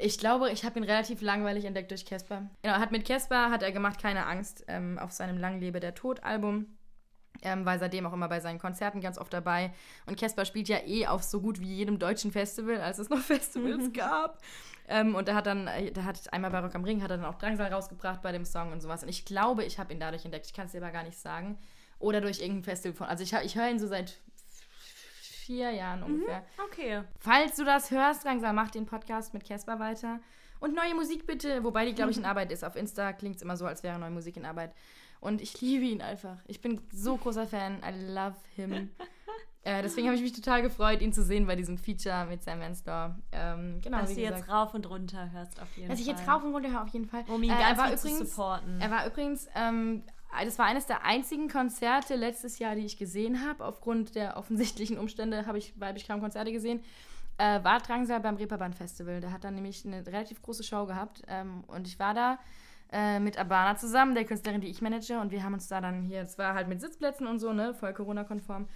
Ich glaube, ich habe ihn relativ langweilig entdeckt durch Casper. Genau, hat mit Casper hat er gemacht Keine Angst ähm, auf seinem Lang lebe der Tod Album. Ähm, war seitdem auch immer bei seinen Konzerten ganz oft dabei. Und Casper spielt ja eh auf so gut wie jedem deutschen Festival, als es noch (laughs) Festivals gab. Ähm, und er hat dann, äh, der hat einmal bei Rock am Ring, hat er dann auch Drangsal rausgebracht bei dem Song und sowas. Und ich glaube, ich habe ihn dadurch entdeckt. Ich kann es dir aber gar nicht sagen. Oder durch irgendein Festival von. Also ich, ich höre ihn so seit vier Jahren ungefähr. Okay. Falls du das hörst, Drangsal, mach den Podcast mit Casper weiter. Und neue Musik bitte, wobei die, glaube ich, in Arbeit ist. Auf Insta klingt es immer so, als wäre neue Musik in Arbeit. Und ich liebe ihn einfach. Ich bin so großer Fan. I love him. (laughs) äh, deswegen habe ich mich total gefreut, ihn zu sehen bei diesem Feature mit Sam Mansdorr. Ähm, genau, Dass du gesagt. jetzt rauf und runter hörst auf jeden Dass ich Fall. jetzt rauf und runter höre, auf jeden Fall. Um ihn Äh, er ganz war viel zu übrigens- supporten. Er war übrigens, ähm, das war eines der einzigen Konzerte letztes Jahr, die ich gesehen habe. Aufgrund der offensichtlichen Umstände habe ich, weil ich kaum Konzerte gesehen. Äh, war Drangsal beim Reeperbahn Festival. Der hat dann nämlich eine relativ große Show gehabt. Ähm, und ich war da äh, mit Abana zusammen, der Künstlerin, die ich manage. Und wir haben uns da dann hier, es war halt mit Sitzplätzen und so, ne, voll Corona-konform.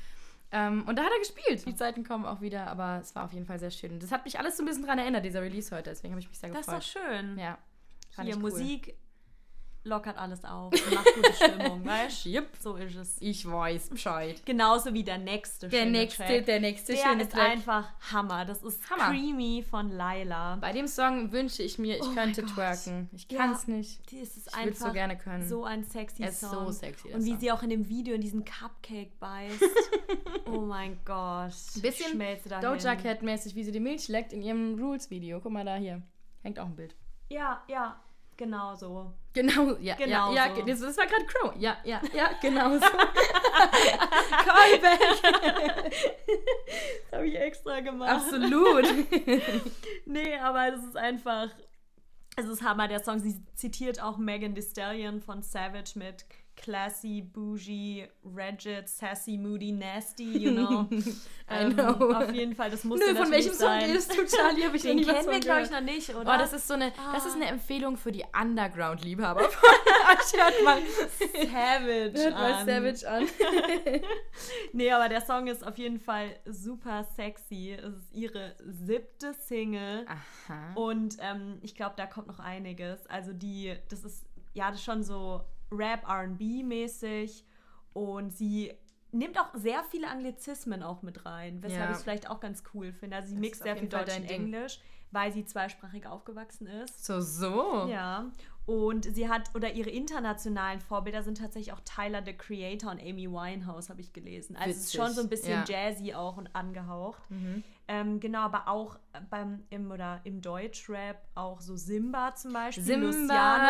Ähm, und da hat er gespielt. Die Zeiten kommen auch wieder, aber es war auf jeden Fall sehr schön. Das hat mich alles so ein bisschen dran erinnert, dieser Release heute. Deswegen habe ich mich sehr das ist gefreut. doch schön. Ja. fand Hier, cool. Musik lockert alles auf und (laughs) macht gute Stimmung, weißt du? Yep. So ist es. Ich weiß Bescheid. Genauso wie der nächste Der schöne nächste, Track. der nächste Der schöne ist Track. einfach Hammer. Das ist Hammer. Creamy von Laila. Bei dem Song wünsche ich mir, ich Oh könnte twerken. Ich Ja. kann es nicht. Die ist es Ich würde so gerne können. so ein sexy ist Song. so sexy, Und wie Song. sie auch in dem Video in diesen Cupcake beißt. (laughs) oh mein Gott. Ein bisschen. Doja Cat-mäßig, wie sie die Milch leckt in ihrem Rules-Video. Guck mal da hier. Hängt auch ein Bild. Ja, ja, genau so. Genau, ja. Genau ja, ja, so. das, das war gerade Crow. Ja, ja, ja, (laughs) genau so. (laughs) Callback. Das habe ich extra gemacht. Absolut. (laughs) Nee, aber es ist einfach. Es ist Hammer, der Song. Sie zitiert auch Megan Thee Stallion von Savage mit Classy, Bougie, Regit, Sassy, Moody, Nasty, you (laughs) know. I know. Auf jeden Fall, das muss Nö, von welchem Song sein. redest du, Charlie? Hab ich (laughs) Den kennen wir, glaube ich, noch nicht, oder? Oh, das ist so eine, das ist Ah. eine Empfehlung für die Underground-Liebhaber. (laughs) Hört mal, Savage. hört mal an. Savage an. Nee, aber der Song ist auf jeden Fall super sexy. Es ist ihre siebte Single. Aha. Und ähm, ich glaube, da kommt noch einiges. Also die, das ist, ja, das ist schon so Rap, RB-mäßig. Und sie nimmt auch sehr viele Anglizismen auch mit rein, weshalb Ja. ich es vielleicht auch ganz cool finde. Also sie Das mixt sehr viel Deutsch und. Englisch, weil sie zweisprachig aufgewachsen ist. So, so. Ja. Und sie hat, oder ihre internationalen Vorbilder sind tatsächlich auch Tyler, the Creator und Amy Winehouse, habe ich gelesen. Also es ist schon so ein bisschen ja. jazzy auch und angehaucht. Mhm. Ähm, genau, aber auch beim im oder im Deutschrap auch so Simba zum Beispiel, Simba.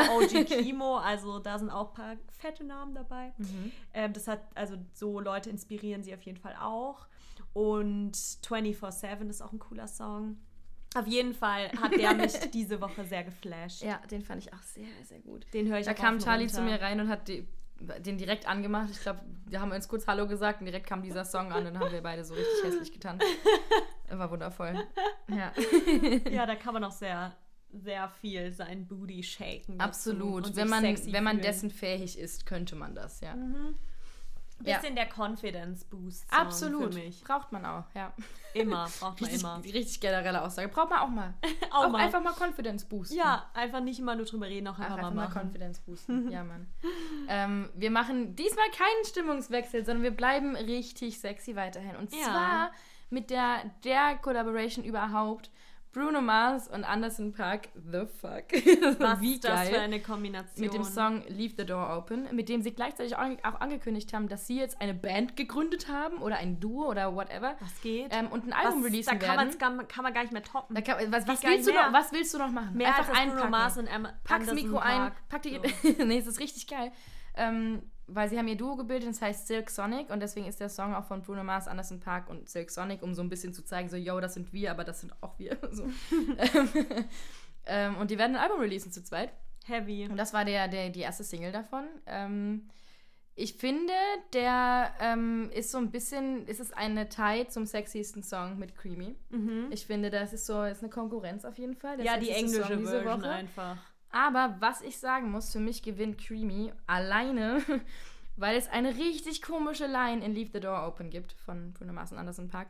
Luciano, OG (laughs) Kimo, also da sind auch ein paar fette Namen dabei. Mhm. Ähm, das hat also so Leute inspirieren sie auf jeden Fall auch und 24/7 ist auch ein cooler Song. Auf jeden Fall hat der mich (laughs) diese Woche sehr geflasht. Ja, den fand ich auch sehr, sehr gut. Den höre ich Da auch kam Charlie runter. zu mir rein und hat die, den direkt angemacht. Ich glaube, wir haben uns kurz Hallo gesagt und direkt kam dieser Song an und dann haben wir beide so richtig hässlich getanzt. (laughs) War wundervoll. Ja. (laughs) Ja, da kann man auch sehr sehr viel sein Booty shaken. Absolut. Wenn man, wenn man dessen fähig ist, könnte man das, ja. Ja. Bisschen der Confidence Boost. Absolut. Braucht man auch, ja. Immer, (laughs) braucht man Richtig, immer. richtig generelle Aussage. Braucht man auch mal. (laughs) Auch Auch, mal. einfach mal Confidence boosten. Ja, einfach nicht immer nur drüber reden, auch Ach, einfach, einfach mal mal. Confidence boosten. (laughs) ja, Mann. ähm, wir machen diesmal keinen Stimmungswechsel, sondern wir bleiben richtig sexy weiterhin. Und Ja. zwar mit der, der Collaboration überhaupt. Bruno Mars und Anderson Park, the fuck. (laughs) Was Wie ist das geil. für eine Kombination? Mit dem Song Leave the Door Open, mit dem sie gleichzeitig auch, auch, angekündigt haben, dass sie jetzt eine Band gegründet haben oder ein Duo oder whatever. Was geht? Ähm, und ein Album was, releasen da kann werden. Da kann man gar nicht mehr toppen. Kann, was, was willst du noch, was willst du noch machen? Mehr Einfach als einpacken. Bruno Mars und Emma Pack das Mikro ein, pack die... So. (laughs) nee, es ist richtig geil. Ähm, weil sie haben ihr Duo gebildet, das heißt Silk Sonic und deswegen ist der Song auch von Bruno Mars, Anderson Park und Silk Sonic, um so ein bisschen zu zeigen, so, yo, das sind wir, aber das sind auch wir. (laughs) So. (laughs) ähm, und die werden ein Album releasen zu zweit. Heavy. Und das war der, der, die erste Single davon. Ähm, ich finde, der ähm, ist so ein bisschen, ist es eine Tie zum sexiesten Song mit Creamy. Mhm. Ich finde, das ist so, ist eine Konkurrenz auf jeden Fall. ja, die englische Song Version einfach. Aber was ich sagen muss, für mich gewinnt Creamy alleine, (laughs) weil es eine richtig komische Line in Leave the Door Open gibt von Bruno Mars und Anderson Park.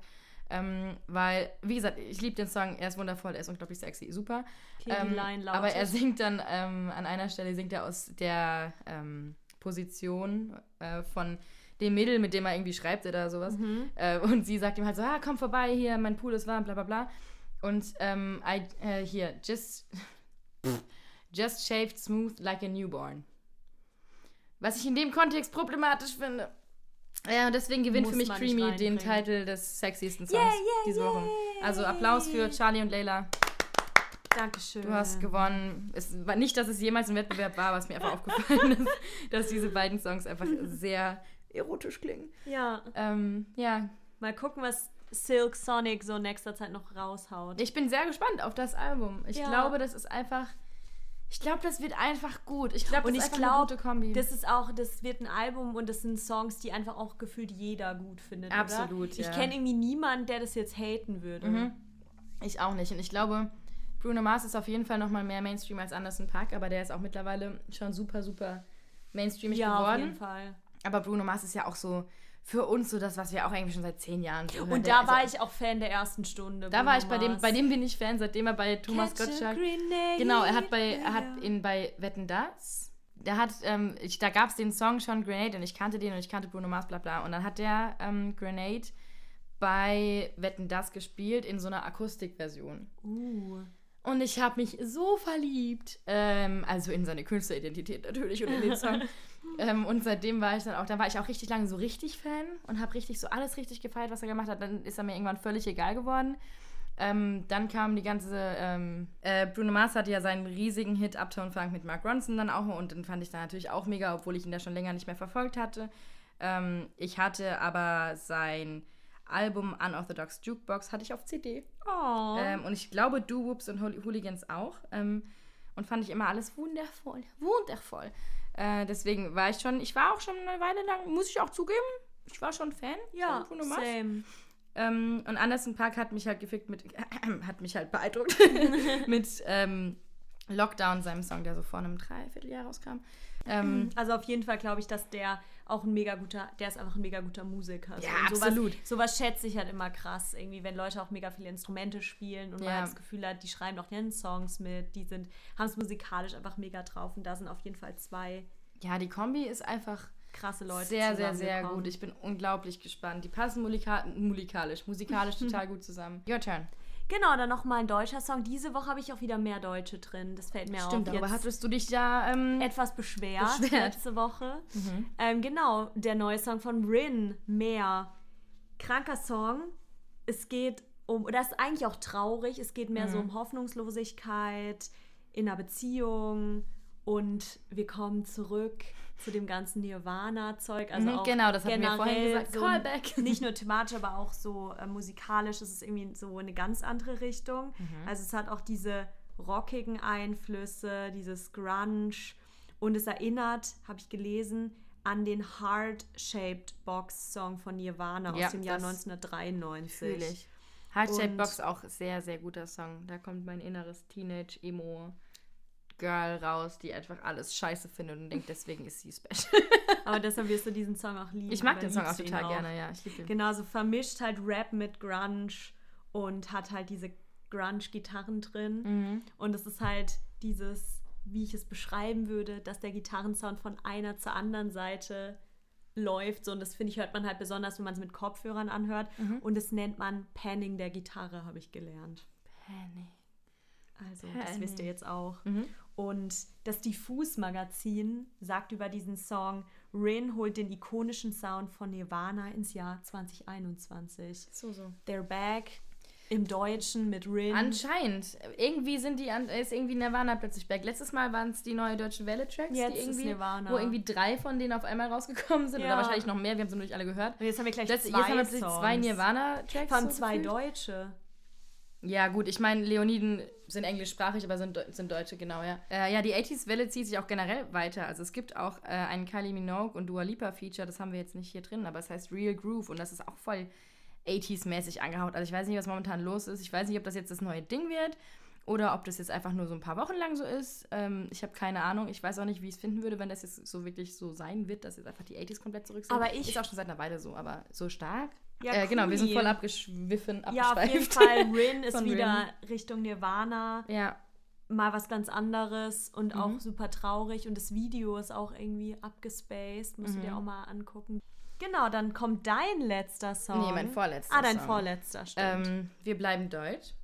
Ähm, weil, wie gesagt, ich liebe den Song, er ist wundervoll, er ist unglaublich sexy, super. Okay, ähm, aber er singt dann, ähm, an einer Stelle singt er aus der ähm, Position äh, von dem Mädel, mit dem er irgendwie schreibt oder sowas. Mhm. Äh, und sie sagt ihm halt so, ah, komm vorbei, hier, mein Pool ist warm, bla bla bla. Und ähm, I, äh, hier, just... (laughs) Just shaved smooth like a newborn. Was ich in dem Kontext problematisch finde. Ja, und deswegen gewinnt Muss für mich Creamy den Titel des sexiesten Songs yeah, yeah, diese Woche. Also Applaus für Charlie und Leila. Dankeschön. Du hast gewonnen. Es war nicht, dass es jemals ein Wettbewerb war, was mir einfach aufgefallen ist, (laughs) dass diese beiden Songs einfach sehr erotisch klingen. Ja. Ähm, ja. Mal gucken, was Silk Sonic so in nächster Zeit noch raushaut. Ich bin sehr gespannt auf das Album. Ich ja. glaube, das ist einfach ich glaube, das wird einfach gut. Ich glaube, das ist glaub, eine gute Kombi. Das ist auch, das wird ein Album und das sind Songs, die einfach auch gefühlt jeder gut findet. Absolut. Oder? Ich kenne irgendwie niemanden, der das jetzt haten würde. Mhm. Ich auch nicht. Und ich glaube, Bruno Mars ist auf jeden Fall noch mal mehr Mainstream als Anderson Park, aber der ist auch mittlerweile schon super, super mainstreamig ja, geworden. Ja, auf jeden Fall. Aber Bruno Mars ist ja auch so für uns so das, was wir auch eigentlich schon seit zehn Jahren so Und da also, war ich auch Fan der ersten Stunde. Da war ich bei dem, bei dem bin ich Fan, seitdem er bei Thomas Gottschalk. Genau, er hat bei, er hat in bei Wetten das. Der hat, ähm, ich, da gab es den Song schon Grenade und ich kannte den und ich kannte Bruno Mars, bla bla. Und dann hat der ähm, Grenade bei Wetten das gespielt in so einer Akustikversion. Uh. Und ich habe mich so verliebt. Ähm, also in seine Künstleridentität natürlich und in den Song. (laughs) ähm, und seitdem war ich dann auch, da war ich auch richtig lange so richtig Fan und habe richtig so alles richtig gefeiert, was er gemacht hat. Dann ist er mir irgendwann völlig egal geworden. Ähm, dann kam die ganze, ähm, äh, Bruno Mars hatte ja seinen riesigen Hit Uptown Funk mit Mark Ronson dann auch und den fand ich dann natürlich auch mega, obwohl ich ihn da schon länger nicht mehr verfolgt hatte. Ähm, ich hatte aber sein Album Unorthodox Jukebox hatte ich auf CD. Oh. Ähm, und ich glaube, Do Whoops und Hooligans auch. Ähm, und fand ich immer alles wundervoll. Wundervoll. Äh, deswegen war ich schon, ich war auch schon eine Weile lang, muss ich auch zugeben, ich war schon Fan ja, von Bruno Mars. Same. Ähm, und Anderson Park hat mich halt gefickt mit, äh, (clears throat) hat mich halt beeindruckt (laughs) (laughs) mit ähm, Lockdown, seinem Song, der so vor einem Dreivierteljahr rauskam. Ähm, also auf jeden Fall glaube ich, dass der auch ein mega guter, der ist einfach ein mega guter Musiker. Ja, so, sowas, absolut. Sowas schätze ich halt immer krass, irgendwie, wenn Leute auch mega viele Instrumente spielen und ja. man halt das Gefühl hat, die schreiben auch ihren Songs mit, die sind, haben es musikalisch einfach mega drauf und da sind auf jeden Fall zwei. Ja, die Kombi ist einfach krasse Leute. Sehr, sehr, sehr gut. Ich bin unglaublich gespannt. Die passen musikalisch, musikalisch (laughs) total gut zusammen. Your turn. Genau, dann nochmal ein deutscher Song. Diese Woche habe ich auch wieder mehr Deutsche drin. Das fällt mir Stimmt, auf. Stimmt, aber hattest du dich ja ähm, etwas beschwert, beschwert, letzte Woche. Mhm. Ähm, genau, der neue Song von Rin, Mehr. Kranker Song. Es geht um, das ist eigentlich auch traurig, es geht mehr mhm. so um Hoffnungslosigkeit in einer Beziehung und wir kommen zurück zu dem ganzen Nirvana-Zeug. Also mhm, genau, das hatten wir vorhin gesagt. So Callback. (laughs) Nicht nur thematisch, aber auch so äh, musikalisch. Es ist irgendwie so eine ganz andere Richtung. Mhm. Also es hat auch diese rockigen Einflüsse, dieses Grunge. Und es erinnert, habe ich gelesen, an den Heart-Shaped Box-Song von Nirvana ja, aus dem Jahr 1993. Fühle ich. Heart-Shaped Box auch sehr, sehr guter Song. Da kommt mein inneres Teenage-Emo Girl raus, die einfach alles scheiße findet und denkt, deswegen ist sie special. (laughs) Aber deshalb wirst du diesen Song auch lieben. Ich mag den Song auch total gerne, ja. Ich liebe ihn. Genau, so vermischt halt Rap mit Grunge und hat halt diese Grunge-Gitarren drin. Mhm. Und es ist halt dieses, wie ich es beschreiben würde, dass der Gitarrensound von einer zur anderen Seite läuft. So, und das finde ich, hört man halt besonders, wenn man es mit Kopfhörern anhört. Mhm. Und das nennt man Panning der Gitarre, habe ich gelernt. Panic. Also, das wisst ihr jetzt auch. Mhm. Und das Diffus-Magazin sagt über diesen Song, Rin holt den ikonischen Sound von Nirvana ins Jahr 2021. So, so. They're back im Deutschen mit Rin. Anscheinend. Irgendwie sind die ist irgendwie Nirvana plötzlich back. Letztes Mal waren es die neue deutsche Welle-Tracks, Jetzt die irgendwie, Nirvana. wo irgendwie drei von denen auf einmal rausgekommen sind. Ja. Oder wahrscheinlich noch mehr, wir haben sie nicht alle gehört. Und jetzt haben wir gleich Letzt, zwei jetzt haben wir plötzlich zwei Nirvana-Tracks. Vor allem so zwei gefühlt. Deutsche. Ja, gut, ich meine, Leoniden sind englischsprachig, aber sind, sind Deutsche, genau, ja. Äh, ja, die 80s-Welle zieht sich auch generell weiter. Also es gibt auch äh, einen Kylie Minogue und Dua Lipa-Feature, das haben wir jetzt nicht hier drin, aber es heißt Real Groove und das ist auch voll 80s-mäßig angehaut. Also ich weiß nicht, was momentan los ist. Ich weiß nicht, ob das jetzt das neue Ding wird oder ob das jetzt einfach nur so ein paar Wochen lang so ist. Ähm, ich habe keine Ahnung. Ich weiß auch nicht, wie ich es finden würde, wenn das jetzt so wirklich so sein wird, dass jetzt einfach die 80s komplett zurück sind. Aber ich- Ist auch schon seit einer Weile so, aber so stark. Ja, äh, genau, wir sind voll abgeschwiffen, Ja, auf jeden abgeschweift. Fall. (laughs) Rin ist wieder Richtung Nirvana. Ja, Mal was ganz anderes und Mhm. auch super traurig. Und das Video ist auch irgendwie abgespaced. Musst Mhm. du dir auch mal angucken. Genau, dann kommt dein letzter Song. Nee, mein vorletzter Ah, dein Song. vorletzter, stimmt. Ähm, wir bleiben deutsch.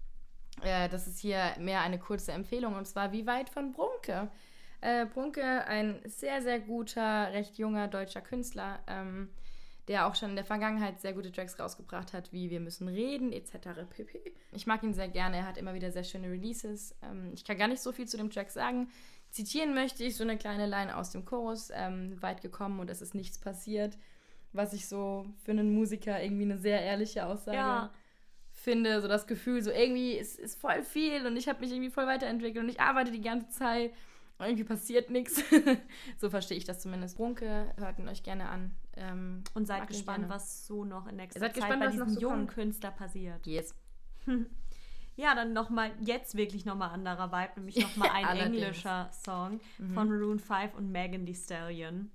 Äh, das ist hier mehr eine kurze Empfehlung und zwar Wie weit von Brunke. Äh, Brunke, ein sehr, sehr guter, recht junger deutscher Künstler, ähm, der auch schon in der Vergangenheit sehr gute Tracks rausgebracht hat, wie Wir müssen reden, etc. pp. Ich mag ihn sehr gerne, er hat immer wieder sehr schöne Releases. Ähm, ich kann gar nicht so viel zu dem Track sagen. Zitieren möchte ich so eine kleine Line aus dem Chorus, ähm, weit gekommen und es ist nichts passiert, was ich so für einen Musiker irgendwie eine sehr ehrliche Aussage Ja. finde, so das Gefühl, so irgendwie es ist voll viel und ich habe mich irgendwie voll weiterentwickelt und ich arbeite die ganze Zeit und irgendwie passiert nichts. (laughs) so verstehe ich das zumindest. Brunke, hört ihn euch gerne an. Ähm, und seid gespannt, gerne. was so noch in nächster Zeit gespannt, bei diesem so jungen kommt. Künstler passiert. Yes. (laughs) Ja, dann nochmal, jetzt wirklich nochmal anderer Vibe, nämlich nochmal (laughs) ein englischer Song Mhm. von Maroon 5 und Megan Thee Stallion.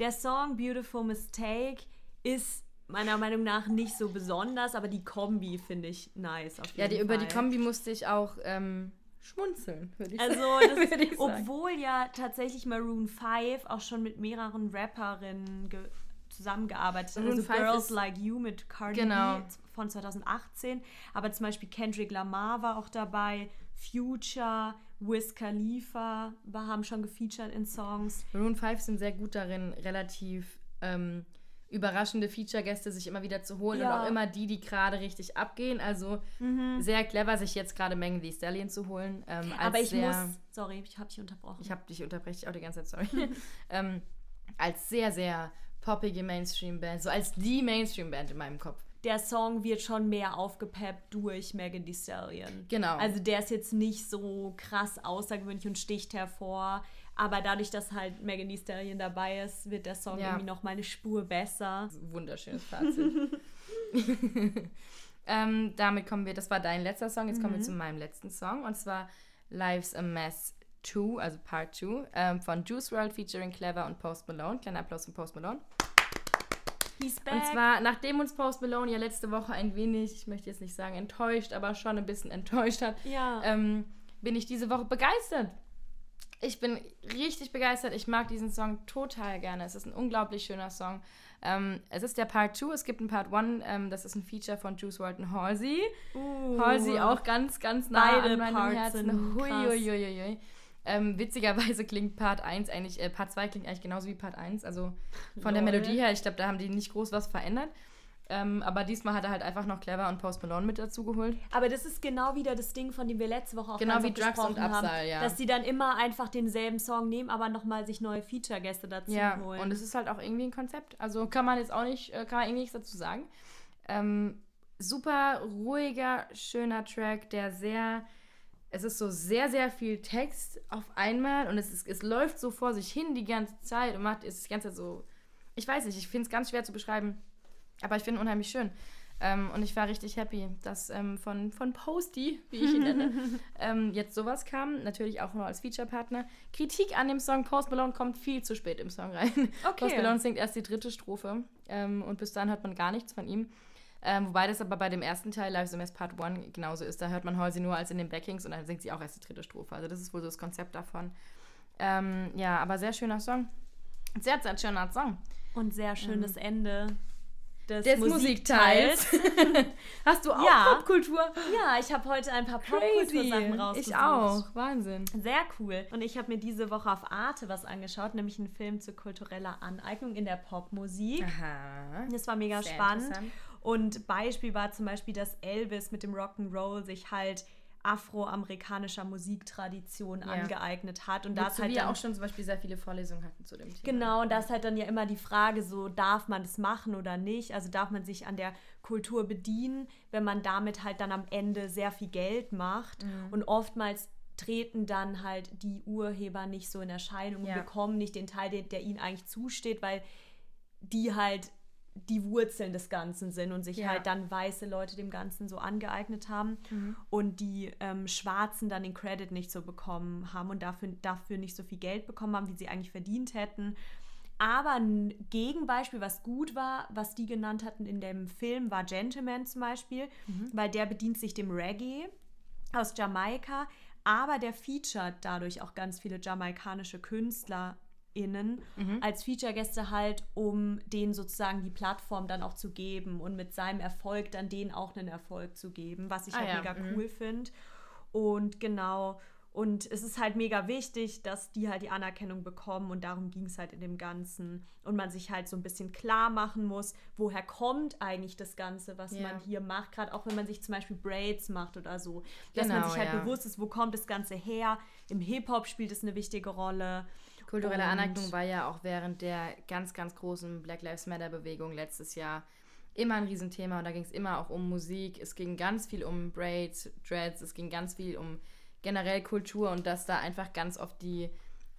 Der Song Beautiful Mistake ist meiner Meinung nach nicht so besonders, aber die Kombi finde ich nice. Ja, die, über die. Kombi musste ich auch ähm, schmunzeln, würde ich Also, sagen. das, (laughs) Würde ich sagen. obwohl ja tatsächlich Maroon 5 auch schon mit mehreren Rapperinnen ge zusammengearbeitet hat. Also 5 Girls Like You mit Cardi Genau. B von 2018. Aber zum Beispiel Kendrick Lamar war auch dabei, Future, Wiz Khalifa haben schon gefeatured in Songs. Maroon 5 sind sehr gut darin, relativ ähm, überraschende Feature-Gäste sich immer wieder zu holen Ja. und auch immer die, die gerade richtig abgehen. Also sehr clever, sich jetzt gerade Megan Thee Stallion zu holen. Ähm, Aber ich sehr, muss, sorry, ich habe dich unterbrochen. Ich habe dich unterbreche ich auch die ganze Zeit, sorry. (laughs) ähm, als sehr, sehr poppige Mainstream-Band, so als die Mainstream-Band in meinem Kopf. der Song wird schon mehr aufgepeppt durch Megan Thee Stallion. Genau. Also der ist jetzt nicht so krass außergewöhnlich und sticht hervor. Aber dadurch, dass halt Megan Thee Stallion dabei ist, wird der Song Ja. irgendwie noch mal eine Spur besser. Wunderschönes Fazit. (laughs) ähm, damit kommen wir, das war dein letzter Song, jetzt kommen wir zu meinem letzten Song und zwar Life's a Mess 2, also Part 2, ähm, von Juice WRLD featuring Clever und Post Malone. Kleiner Applaus von Post Malone. He's back. Und zwar, nachdem uns Post Malone ja letzte Woche ein wenig, ich möchte jetzt nicht sagen enttäuscht, aber schon ein bisschen (laughs) enttäuscht hat, ja. ähm, bin ich diese Woche begeistert. Ich bin richtig begeistert. Ich mag diesen Song total gerne. Es ist ein unglaublich schöner Song. Ähm, es ist der Part 2, es gibt einen Part 1, ähm, das ist ein Feature von Juice und Halsey. Uh. Halsey auch ganz, ganz nah Beide an meinem Parts Herzen. Hui. Ähm, witzigerweise klingt Part 1 eigentlich, äh, Part 2 klingt eigentlich genauso wie Part 1. Also von der Lol. Melodie her, ich glaube, da haben die nicht groß was verändert. Ähm, aber diesmal hat er halt einfach noch Clever und Post Malone mit dazu geholt. Aber das ist genau wieder das Ding, von dem wir letzte Woche auch Genau wie Drugs und gesprochen haben, ja. dass die dann immer einfach denselben Song nehmen, aber nochmal sich neue Feature-Gäste dazu Ja, holen. und es ist halt auch irgendwie ein Konzept. Also kann man jetzt auch nicht, äh, kann man irgendwie nichts dazu sagen. Ähm, super ruhiger, schöner Track, der sehr, es ist so sehr, sehr viel Text auf einmal und es, ist, es läuft so vor sich hin die ganze Zeit und macht es ist die ganze Zeit so, ich weiß nicht, ich finde es ganz schwer zu beschreiben, aber ich finde ihn unheimlich schön. Ähm, und ich war richtig happy, dass ähm, von, von Posty, wie ich ihn nenne, (laughs) ähm, jetzt sowas kam. Natürlich auch nur als Feature-Partner. Kritik an dem Song Post Malone kommt viel zu spät im Song rein. Okay. Post Malone singt erst die dritte Strophe ähm, und bis dahin hört man gar nichts von ihm. Ähm, wobei das aber bei dem ersten Teil, Live Semester Part 1, genauso ist. Da hört man Halsey nur als in den Backings und dann singt sie auch erst die dritte Strophe. Also das ist wohl so das Konzept davon. Ähm, ja, aber sehr schöner Song. Sehr, sehr schöner Song. Und sehr schönes. Ende. Des, Des Musikteils. Musikteils. (laughs) Hast du auch Ja. Popkultur? ja, ich habe heute ein paar. Popkultursachen rausgesucht. Ich auch. Wahnsinn. Sehr cool. Und ich habe mir diese Woche auf Arte was angeschaut, nämlich einen Film zu kultureller Aneignung in der Popmusik. Aha. Das war mega Sehr spannend. Und Beispiel war zum Beispiel, dass Elvis mit dem Rock'n'Roll sich halt afroamerikanischer Musiktradition Ja. angeeignet hat. Und da ist halt wir dann, auch schon zum Beispiel sehr viele Vorlesungen hatten zu dem Thema. Genau, und da ist halt dann ja immer die Frage, so darf man das machen oder nicht? Also darf man sich an der Kultur bedienen, wenn man damit halt dann am Ende sehr viel Geld macht. Mhm. Und oftmals treten dann halt die Urheber nicht so in Erscheinung Ja. und bekommen nicht den Teil, der, der ihnen eigentlich zusteht, weil die halt die Wurzeln des Ganzen sind und sich Ja. halt dann weiße Leute dem Ganzen so angeeignet haben und die ähm, Schwarzen dann den Credit nicht so bekommen haben und dafür, dafür nicht so viel Geld bekommen haben, wie sie eigentlich verdient hätten. Aber ein Gegenbeispiel, was gut war, was die genannt hatten in dem Film, war Gentleman zum Beispiel, weil der bedient sich dem Reggae aus Jamaika, aber der featuret dadurch auch ganz viele jamaikanische KünstlerInnen als Feature-Gäste halt, um denen sozusagen die Plattform dann auch zu geben und mit seinem Erfolg dann denen auch einen Erfolg zu geben, was ich Ah halt ja, mega mhm. cool finde. Und genau, und es ist halt mega wichtig, dass die halt die Anerkennung bekommen und darum ging es halt in dem Ganzen. Und man sich halt so ein bisschen klar machen muss, woher kommt eigentlich das Ganze, was Ja. man hier macht, gerade auch wenn man sich zum Beispiel Braids macht oder so. Dass man Genau, sich halt ja. bewusst ist, wo kommt das Ganze her. Im Hip-Hop spielt es eine wichtige Rolle. Kulturelle Und- Aneignung war ja auch während der ganz, ganz großen Black Lives Matter-Bewegung letztes Jahr immer ein Riesenthema und da ging es immer auch um Musik. Es ging ganz viel um Braids, Dreads, es ging ganz viel um generell Kultur und dass da einfach ganz oft die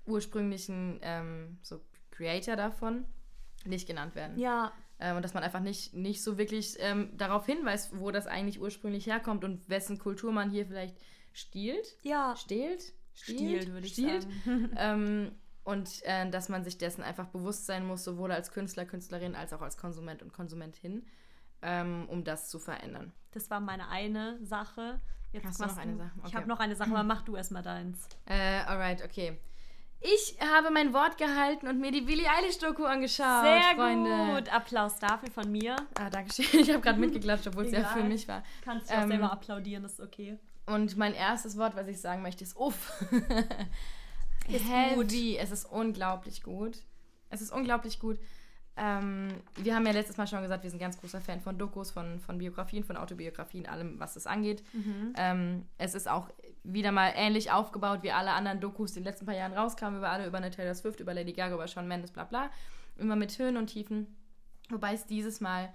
ursprünglichen ähm, so Creator davon nicht genannt werden. Ja, Ähm, und dass man einfach nicht, nicht so wirklich ähm, darauf hinweist, wo das eigentlich ursprünglich herkommt und wessen Kultur man hier vielleicht stiehlt. ja. Stehlt? Stiehlt, würde ich Stiehlt. sagen. (laughs) ähm, und äh, dass man sich dessen einfach bewusst sein muss, sowohl als Künstler, Künstlerin, als auch als Konsument und Konsumentin, ähm, um das zu verändern. Das war meine eine Sache. Jetzt Hast du noch eine Sache? Ich Okay. habe noch eine Sache, aber (clears throat) mach du erstmal deins. Äh, alright, okay. Ich habe mein Wort gehalten und mir die Billie Eilish-Doku angeschaut, Sehr Freunde. gut. Applaus dafür von mir. Ah, danke schön. (laughs) Ich habe gerade mitgeklatscht, obwohl es ja für mich war. Kannst du auch Ähm, selber applaudieren, ist okay. Und mein erstes Wort, was ich sagen möchte, ist uff. (laughs) Ist Heavy. Es ist unglaublich gut. Es ist unglaublich gut. Ähm, wir haben ja letztes Mal schon gesagt, wir sind ganz großer Fan von Dokus, von, von Biografien, von Autobiografien, allem, was das angeht. Ähm, es ist auch wieder mal ähnlich aufgebaut wie alle anderen Dokus, die in den letzten paar Jahren rauskamen, über alle, über eine Taylor Swift, über Lady Gaga, über Shawn Mendes, bla bla. Immer mit Höhen und Tiefen. Wobei es dieses Mal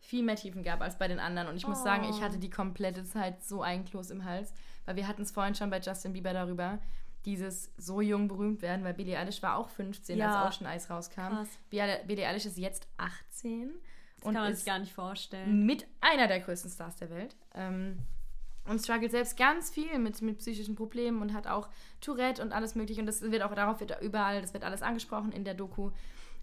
viel mehr Tiefen gab als bei den anderen. Und ich muss Oh. sagen, ich hatte die komplette Zeit so ein Kloß im Hals, weil wir hatten es vorhin schon bei Justin Bieber darüber, dieses so jung berühmt werden, weil Billie Eilish war auch 15, Ja. als Ocean Eyes rauskam. Krass. Billie Eilish ist jetzt 18 Das und kann man sich gar nicht vorstellen. mit einer der größten Stars der Welt. Ähm, und struggelt selbst ganz viel mit, mit psychischen Problemen und hat auch Tourette und alles mögliche. Und das wird auch darauf wird überall, das wird alles angesprochen in der Doku.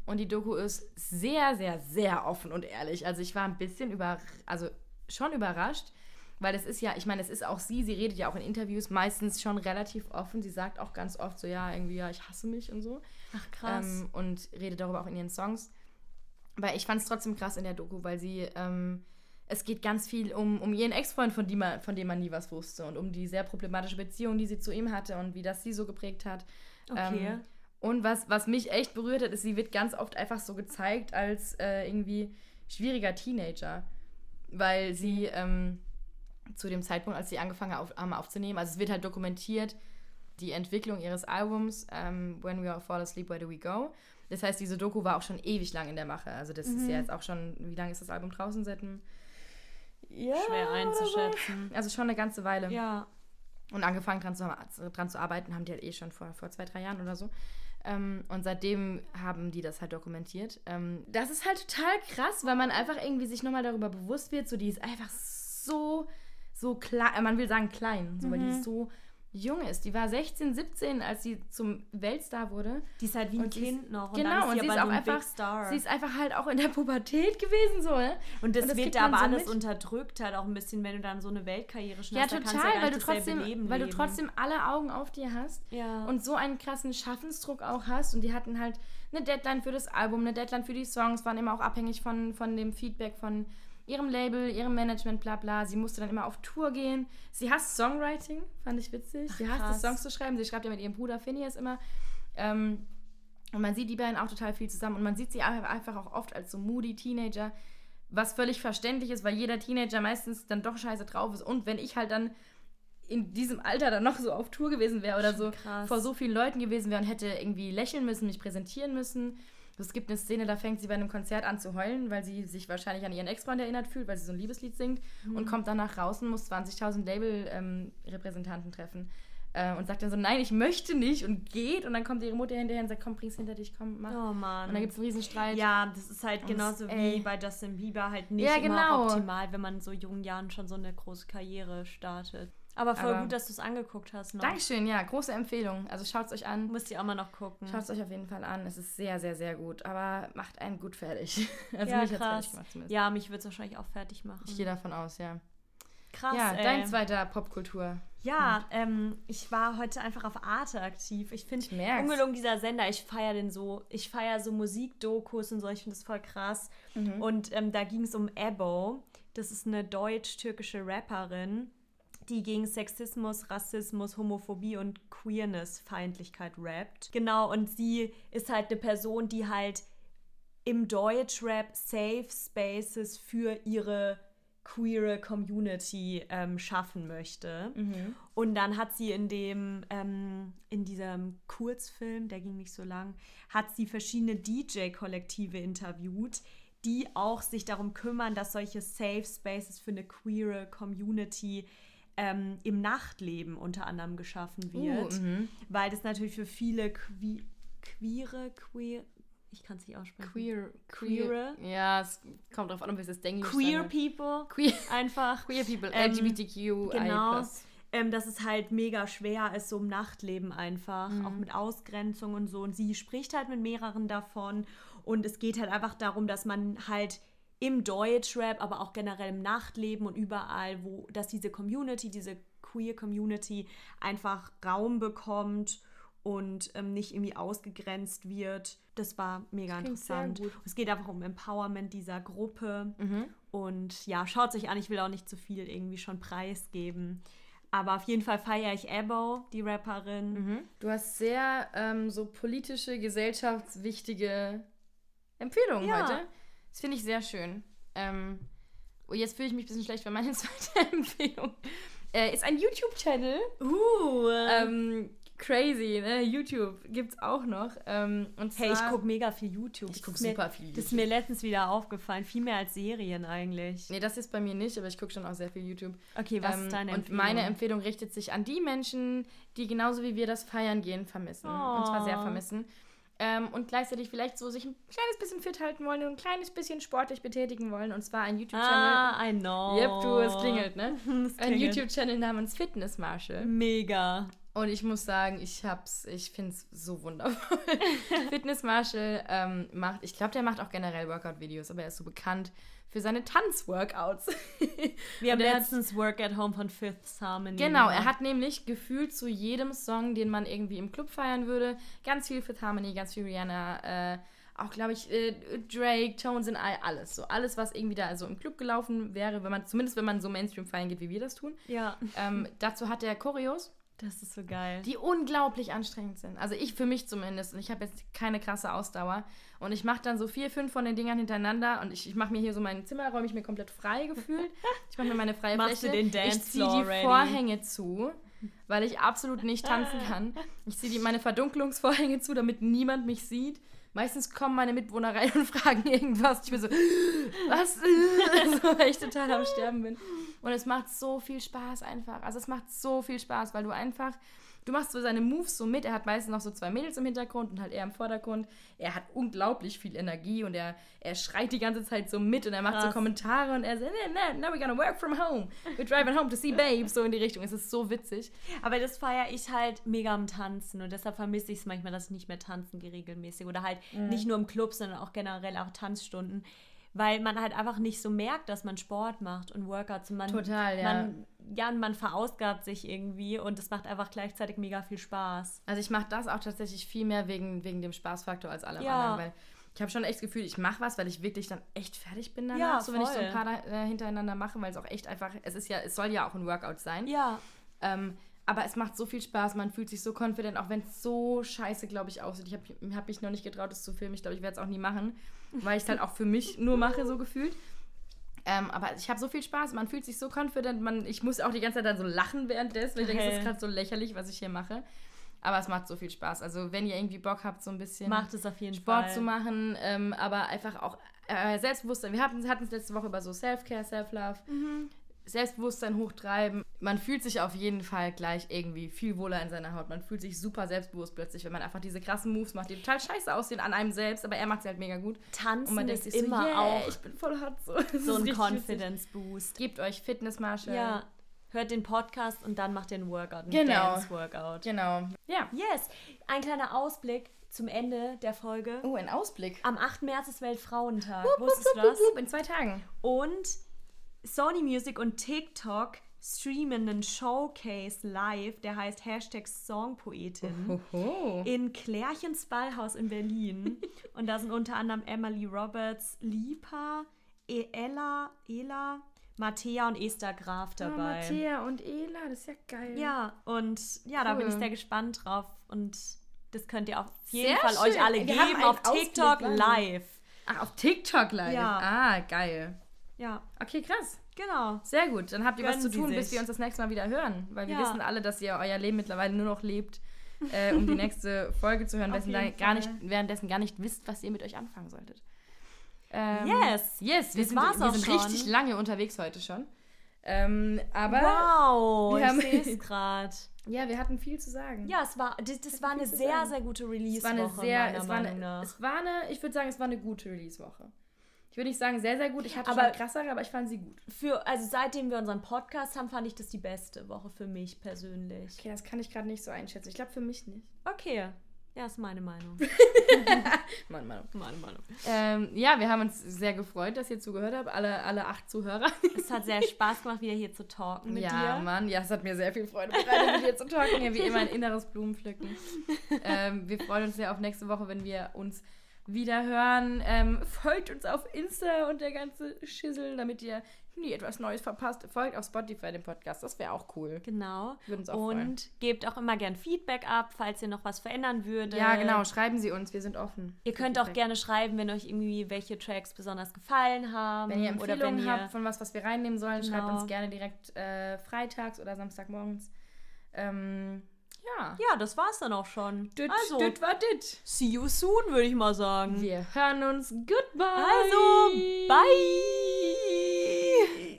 Und die Doku ist sehr, sehr, sehr offen und ehrlich. Also ich war ein bisschen über, also schon überrascht, weil es ist ja, ich meine, es ist auch sie, sie redet ja auch in Interviews meistens schon relativ offen. Sie sagt auch ganz oft so, ja, irgendwie, ja, ich hasse mich und so. Ach, krass. Ähm, und redet darüber auch in ihren Songs. Weil ich fand es trotzdem krass in der Doku, weil sie, ähm, es geht ganz viel um, um ihren Ex-Freund, von, dem man- von dem man nie was wusste und um die sehr problematische Beziehung, die sie zu ihm hatte und wie das sie so geprägt hat. okay. Ähm, und was, was mich echt berührt hat, ist, sie wird ganz oft einfach so gezeigt als äh, irgendwie schwieriger Teenager. Weil sie ähm, zu dem Zeitpunkt, als sie angefangen auf, haben aufzunehmen, also es wird halt dokumentiert, die Entwicklung ihres Albums ähm, When We All Fall Asleep, Where Do We Go? Das heißt, diese Doku war auch schon ewig lang in der Mache. Also das ist ja jetzt auch schon, wie lange ist das Album draußen? Seit einem ja, Schwer einzuschätzen. Also schon eine ganze Weile. Ja. Und angefangen dran zu, dran zu arbeiten haben die halt eh schon vor, vor zwei, drei Jahren oder so. Ähm, und seitdem haben die das halt dokumentiert. Ähm, das ist halt total krass, weil man einfach irgendwie sich nochmal darüber bewusst wird, so die ist einfach so, so klein, man will sagen klein, so, weil die ist so jung ist. Die war 16, 17, als sie zum Weltstar wurde. Die ist halt wie ein Und Kind noch. Und genau, dann ist und sie ist so auch ein einfach- Star. Sie ist einfach halt auch in der Pubertät gewesen, so, ne? und das, und das wird da aber so alles mit. unterdrückt halt auch ein bisschen, wenn du dann so eine Weltkarriere Ja, da kannst du total, ja gar weil du trotzdem, Leben weil du trotzdem alle Augen auf dir hast. ja. und so einen krassen Schaffensdruck auch hast. Und die hatten halt eine Deadline für das Album, eine Deadline für die Songs, waren immer auch abhängig von, von dem Feedback von ihrem Label, ihrem Management, bla bla. Sie musste dann immer auf Tour gehen. Sie hasst Songwriting, fand ich witzig. Sie hasst krass. es, Songs zu schreiben. Sie schreibt ja mit ihrem Bruder Phineas immer. Ähm, und man sieht die beiden auch total viel zusammen. Und man sieht sie einfach einfach auch oft als so moody Teenager, was völlig verständlich ist, weil jeder Teenager meistens dann doch scheiße drauf ist. Und wenn ich halt dann in diesem Alter dann noch so auf Tour gewesen wäre oder so krass. vor so vielen Leuten gewesen wäre und hätte irgendwie lächeln müssen, mich präsentieren müssen. Es gibt eine Szene, da fängt sie bei einem Konzert an zu heulen, weil sie sich wahrscheinlich an ihren Ex-Freund erinnert fühlt, weil sie so ein Liebeslied singt Mhm. und kommt danach raus und muss 20.000 Label-Repräsentanten treffen. Äh, und sagt dann so, nein, ich möchte nicht und geht. Und dann kommt ihre Mutter hinterher und sagt, komm, bring's hinter dich, komm, mach. Oh Mann. Und dann gibt es einen Riesenstreit. ja, das ist halt Und genauso ey. wie bei Justin Bieber halt nicht Ja, immer genau. optimal, wenn man in so jungen Jahren schon so eine große Karriere startet. Aber voll Aber- gut, dass du es angeguckt hast. Noch. Dankeschön, ja, große Empfehlung. Also schaut es euch an. Musst du auch mal noch gucken. Schaut es euch auf jeden Fall an. Es ist sehr, sehr, sehr gut. Aber macht einen gut fertig. (laughs) Also ja, mich hat's fertig gemacht zumindest. Ja, mich wird es wahrscheinlich auch fertig machen. Ich gehe davon aus, ja. Krass, ja, ey. dein zweiter Popkultur. Ja, ähm, ich war heute einfach auf Arte aktiv. Ich finde ungelogen dieser Sender, ich feiere den so. Ich feiere so Musikdokus und so, ich finde das voll krass. Mhm. Und ähm, da ging es um Ebo. Das ist eine deutsch-türkische Rapperin, die gegen Sexismus, Rassismus, Homophobie und Queerness-Feindlichkeit rappt. Genau, und sie ist halt eine Person, die halt im Deutschrap Safe Spaces für ihre queere Community ähm, schaffen möchte. Mhm. Und dann hat sie in dem, ähm, in diesem Kurzfilm, der ging nicht so lang, hat sie verschiedene DJ-Kollektive interviewt, die auch sich darum kümmern, dass solche Safe Spaces für eine queere Community ähm, im Nachtleben unter anderem geschaffen wird. Uh, mhm. Weil das natürlich für viele que queere, queer, ich kann es nicht aussprechen. Queer. Queere. Ja, es kommt drauf an, ob es das Englisch Queer sein people Queer, einfach. queer people, Ähm, LGBTQ, genau. ähm, dass es halt mega schwer ist, so im Nachtleben einfach, Mhm. auch mit Ausgrenzung und so. Und sie spricht halt mit mehreren davon. Und es geht halt einfach darum, dass man halt im Deutschrap, aber auch generell im Nachtleben und überall, wo, dass diese Community, diese queer Community einfach Raum bekommt und ähm, nicht irgendwie ausgegrenzt wird. Das war mega sehr interessant. Es geht einfach um Empowerment dieser Gruppe. Mhm. Und ja, schaut euch an. Ich will auch nicht zu viel irgendwie schon preisgeben. Aber auf jeden Fall feiere ich Ebo, die Rapperin. Mhm. Du hast sehr ähm, so politische, gesellschaftswichtige Empfehlungen Ja. heute. Das finde ich sehr schön. Ähm, und jetzt fühle ich mich ein bisschen schlecht, weil meine (laughs) zweite Empfehlung äh, ist ein YouTube-Channel. Uh, Ähm, crazy, ne? YouTube gibt's auch noch. Ähm, und zwar, hey, ich gucke mega viel YouTube. Ich Das guck ist mir- super viel Das ist YouTube. mir letztens wieder aufgefallen. Viel mehr als Serien eigentlich. Nee, das ist bei mir nicht, aber ich gucke schon auch sehr viel YouTube. Okay, was Ähm, ist deine und Empfehlung? meine Empfehlung richtet sich an die Menschen, die genauso wie wir das Feiern gehen vermissen. Und zwar sehr Oh. vermissen. Ähm, und gleichzeitig vielleicht so sich ein kleines bisschen fit halten wollen und ein kleines bisschen sportlich betätigen wollen. Und zwar ein YouTube-Channel. Ah, I know. Yep, du, es klingelt, ne? (laughs) Es Ein klingelt. YouTube-Channel namens Fitness Marshall. Mega. Und ich muss sagen, ich hab's, ich find's so wundervoll. (laughs) Fitness Marshall ähm, macht, ich glaube, der macht auch generell Workout-Videos, aber er ist so bekannt für seine Tanz-Workouts. (laughs) Wir haben er hat- letztens Work at Home von Fifth Harmony. Genau, er hat nämlich gefühlt zu jedem Song, den man irgendwie im Club feiern würde, ganz viel Fifth Harmony, ganz viel Rihanna, äh, auch glaube ich äh, Drake, Tones and I, alles so, alles was irgendwie da also im Club gelaufen wäre, wenn man zumindest wenn man so Mainstream feiern geht, wie wir das tun. Ja, Ähm, dazu hat er Choreos, das ist so geil. die unglaublich anstrengend sind. Also ich für mich zumindest und ich habe jetzt keine krasse Ausdauer und ich mache dann so vier, fünf von den Dingern hintereinander und ich, ich mache mir hier so mein Zimmer, räume ich mir komplett frei gefühlt. (laughs) Ich mache mir meine freie Machst du Fläche. den ich Dance ziehe Floor die ready? Vorhänge zu, weil ich absolut nicht tanzen kann. Ich ziehe meine Verdunklungsvorhänge zu, damit niemand mich sieht. Meistens kommen meine Mitbewohner rein (laughs) und fragen irgendwas. Ich bin so, (gasps) was? (laughs) so, weil ich total am Sterben bin. Und es macht so viel Spaß einfach. Also es macht so viel Spaß, weil du einfach du machst so seine Moves so mit. Er hat meistens noch so zwei Mädels im Hintergrund und halt er im Vordergrund. Er hat unglaublich viel Energie und er, er schreit die ganze Zeit so mit und er macht so Krass. Kommentare und er sagt, now we're gonna work from home. We're driving home to see babes. So in die Richtung. Es ist so witzig. Aber das feiere ich halt mega am Tanzen und deshalb vermisse ich es manchmal, dass ich nicht mehr tanzen gehe regelmäßig oder halt Mhm. nicht nur im Club, sondern auch generell auch Tanzstunden, weil man halt einfach nicht so merkt, dass man Sport macht und Workouts und man, Total, ja. man, ja, und man verausgabt sich irgendwie und es macht einfach gleichzeitig mega viel Spaß. Also ich mache das auch tatsächlich viel mehr wegen, wegen dem Spaßfaktor als alle Ja. anderen, weil ich habe schon echt das Gefühl, ich mache was, weil ich wirklich dann echt fertig bin danach, Ja, so wenn ich so ein paar da, äh, hintereinander mache, weil es auch echt einfach, es ist ja, es soll ja auch ein Workout sein. Ja, Ähm, aber es macht so viel Spaß, man fühlt sich so confident, auch wenn es so scheiße, glaube ich, aussieht. Ich habe hab mich noch nicht getraut, das zu filmen. Ich glaube, ich werde es auch nie machen, weil ich es halt auch für mich nur mache, so gefühlt. Ähm, aber ich habe so viel Spaß, man fühlt sich so confident, man, ich muss auch die ganze Zeit dann so lachen währenddessen, weil ich denke, es ist gerade so lächerlich, was ich hier mache. Aber es macht so viel Spaß. Also wenn ihr irgendwie Bock habt, so ein bisschen macht es auf jeden Sport Fall. zu machen, ähm, aber einfach auch äh, Selbstbewusstsein. Wir hatten es letzte Woche über so Self-Care, Self-Love. Mhm. Selbstbewusstsein hochtreiben. Man fühlt sich auf jeden Fall gleich irgendwie viel wohler in seiner Haut. Man fühlt sich super selbstbewusst plötzlich, wenn man einfach diese krassen Moves macht, die total scheiße aussehen an einem selbst, aber er macht sie halt mega gut. Und Tanzen man denkt sich so, immer yeah, auch ich bin voll hot. So, (laughs) so ein. Confidence Boost. Gebt euch Fitnessmarsche. Ja, hört den Podcast und dann macht den Workout, Genau. Dance-Workout. Genau. Ja. Yes, ein kleiner Ausblick zum Ende der Folge. Oh, ein Ausblick. Am 8. März ist Weltfrauentag. Wupp, Wusstest du das? wupp, In zwei Tagen. Und Sony Music und TikTok streamen einen Showcase live, der heißt Hashtag Songpoetin. In Klärchens Ballhaus in Berlin. (laughs) und da sind unter anderem Emily Roberts, Lipa, E- Ella, Ela, Mattea und Esther Graf Oh, dabei. Mattea und Ela, das ist ja geil. Ja, und ja, da bin Cool. ich sehr gespannt drauf. Und das könnt ihr auf jeden Sehr Fall euch schön. alle Wir geben auf TikTok Ausblick, live. Ach, auf TikTok live. Ja. Ah, geil. Ja, Okay, krass. genau. Sehr gut. Dann habt ihr was Gönnen zu Sie tun, bis wir uns das nächste Mal wieder hören. Weil wir Ja. wissen alle, dass ihr euer Leben mittlerweile nur noch lebt, äh, um die (laughs) nächste Folge zu hören, da gar nicht, währenddessen gar nicht wisst, was ihr mit euch anfangen solltet. Ähm, Yes. Yes, wir Das sind, war's wir sind schon. richtig lange unterwegs heute schon. Ähm, aber wow, wir haben- ich sehe es (laughs) gerade. ja, wir hatten viel zu sagen. Ja, es war, das, das war eine zu sehr, sagen. sehr gute es Release-Woche, war eine sehr, es war eine, es war eine, ich würde sagen, es war eine gute Release-Woche. Ich würde nicht sagen sehr, sehr gut. Ich hatte Aber- schon krassere, aber ich fand sie gut. Für, also seitdem wir unseren Podcast haben, fand ich das die beste Woche für mich persönlich. Okay, das kann ich gerade nicht so einschätzen. Ich glaube für mich nicht. Okay, ja, ist meine Meinung. (laughs) Mann, Mann. meine Meinung. Ähm, ja, wir haben uns sehr gefreut, dass ihr zugehört habt, alle, alle acht Zuhörer. Es hat sehr Spaß gemacht, wieder hier zu talken mit ja, dir. Mann, ja, es hat mir sehr viel Freude bereitet, mit dir zu talken. Ja, wie immer ein inneres Blumenpflücken. (laughs) ähm, wir freuen uns sehr auf nächste Woche, wenn wir uns wieder hören. Ähm, folgt uns auf Insta und der ganze Schissel, damit ihr nie etwas Neues verpasst. Folgt auf Spotify dem Podcast, das wäre auch cool. Genau. Würde uns auch freuen. Und gebt auch immer gern Feedback ab, falls ihr noch was verändern würdet. Ja, genau, schreiben Sie uns, wir sind offen. Ihr könnt auch gerne schreiben, wenn euch irgendwie welche Tracks besonders gefallen haben. Wenn ihr oder Empfehlungen wenn ihr, habt von was, was wir reinnehmen sollen, schreibt Genau. uns gerne direkt äh, freitags oder samstagmorgens. Ähm, ja. Ja, das war's dann auch schon. Dit, also, dit war dit. see you soon, würde ich mal sagen. Wir hören uns. Goodbye. Also, bye.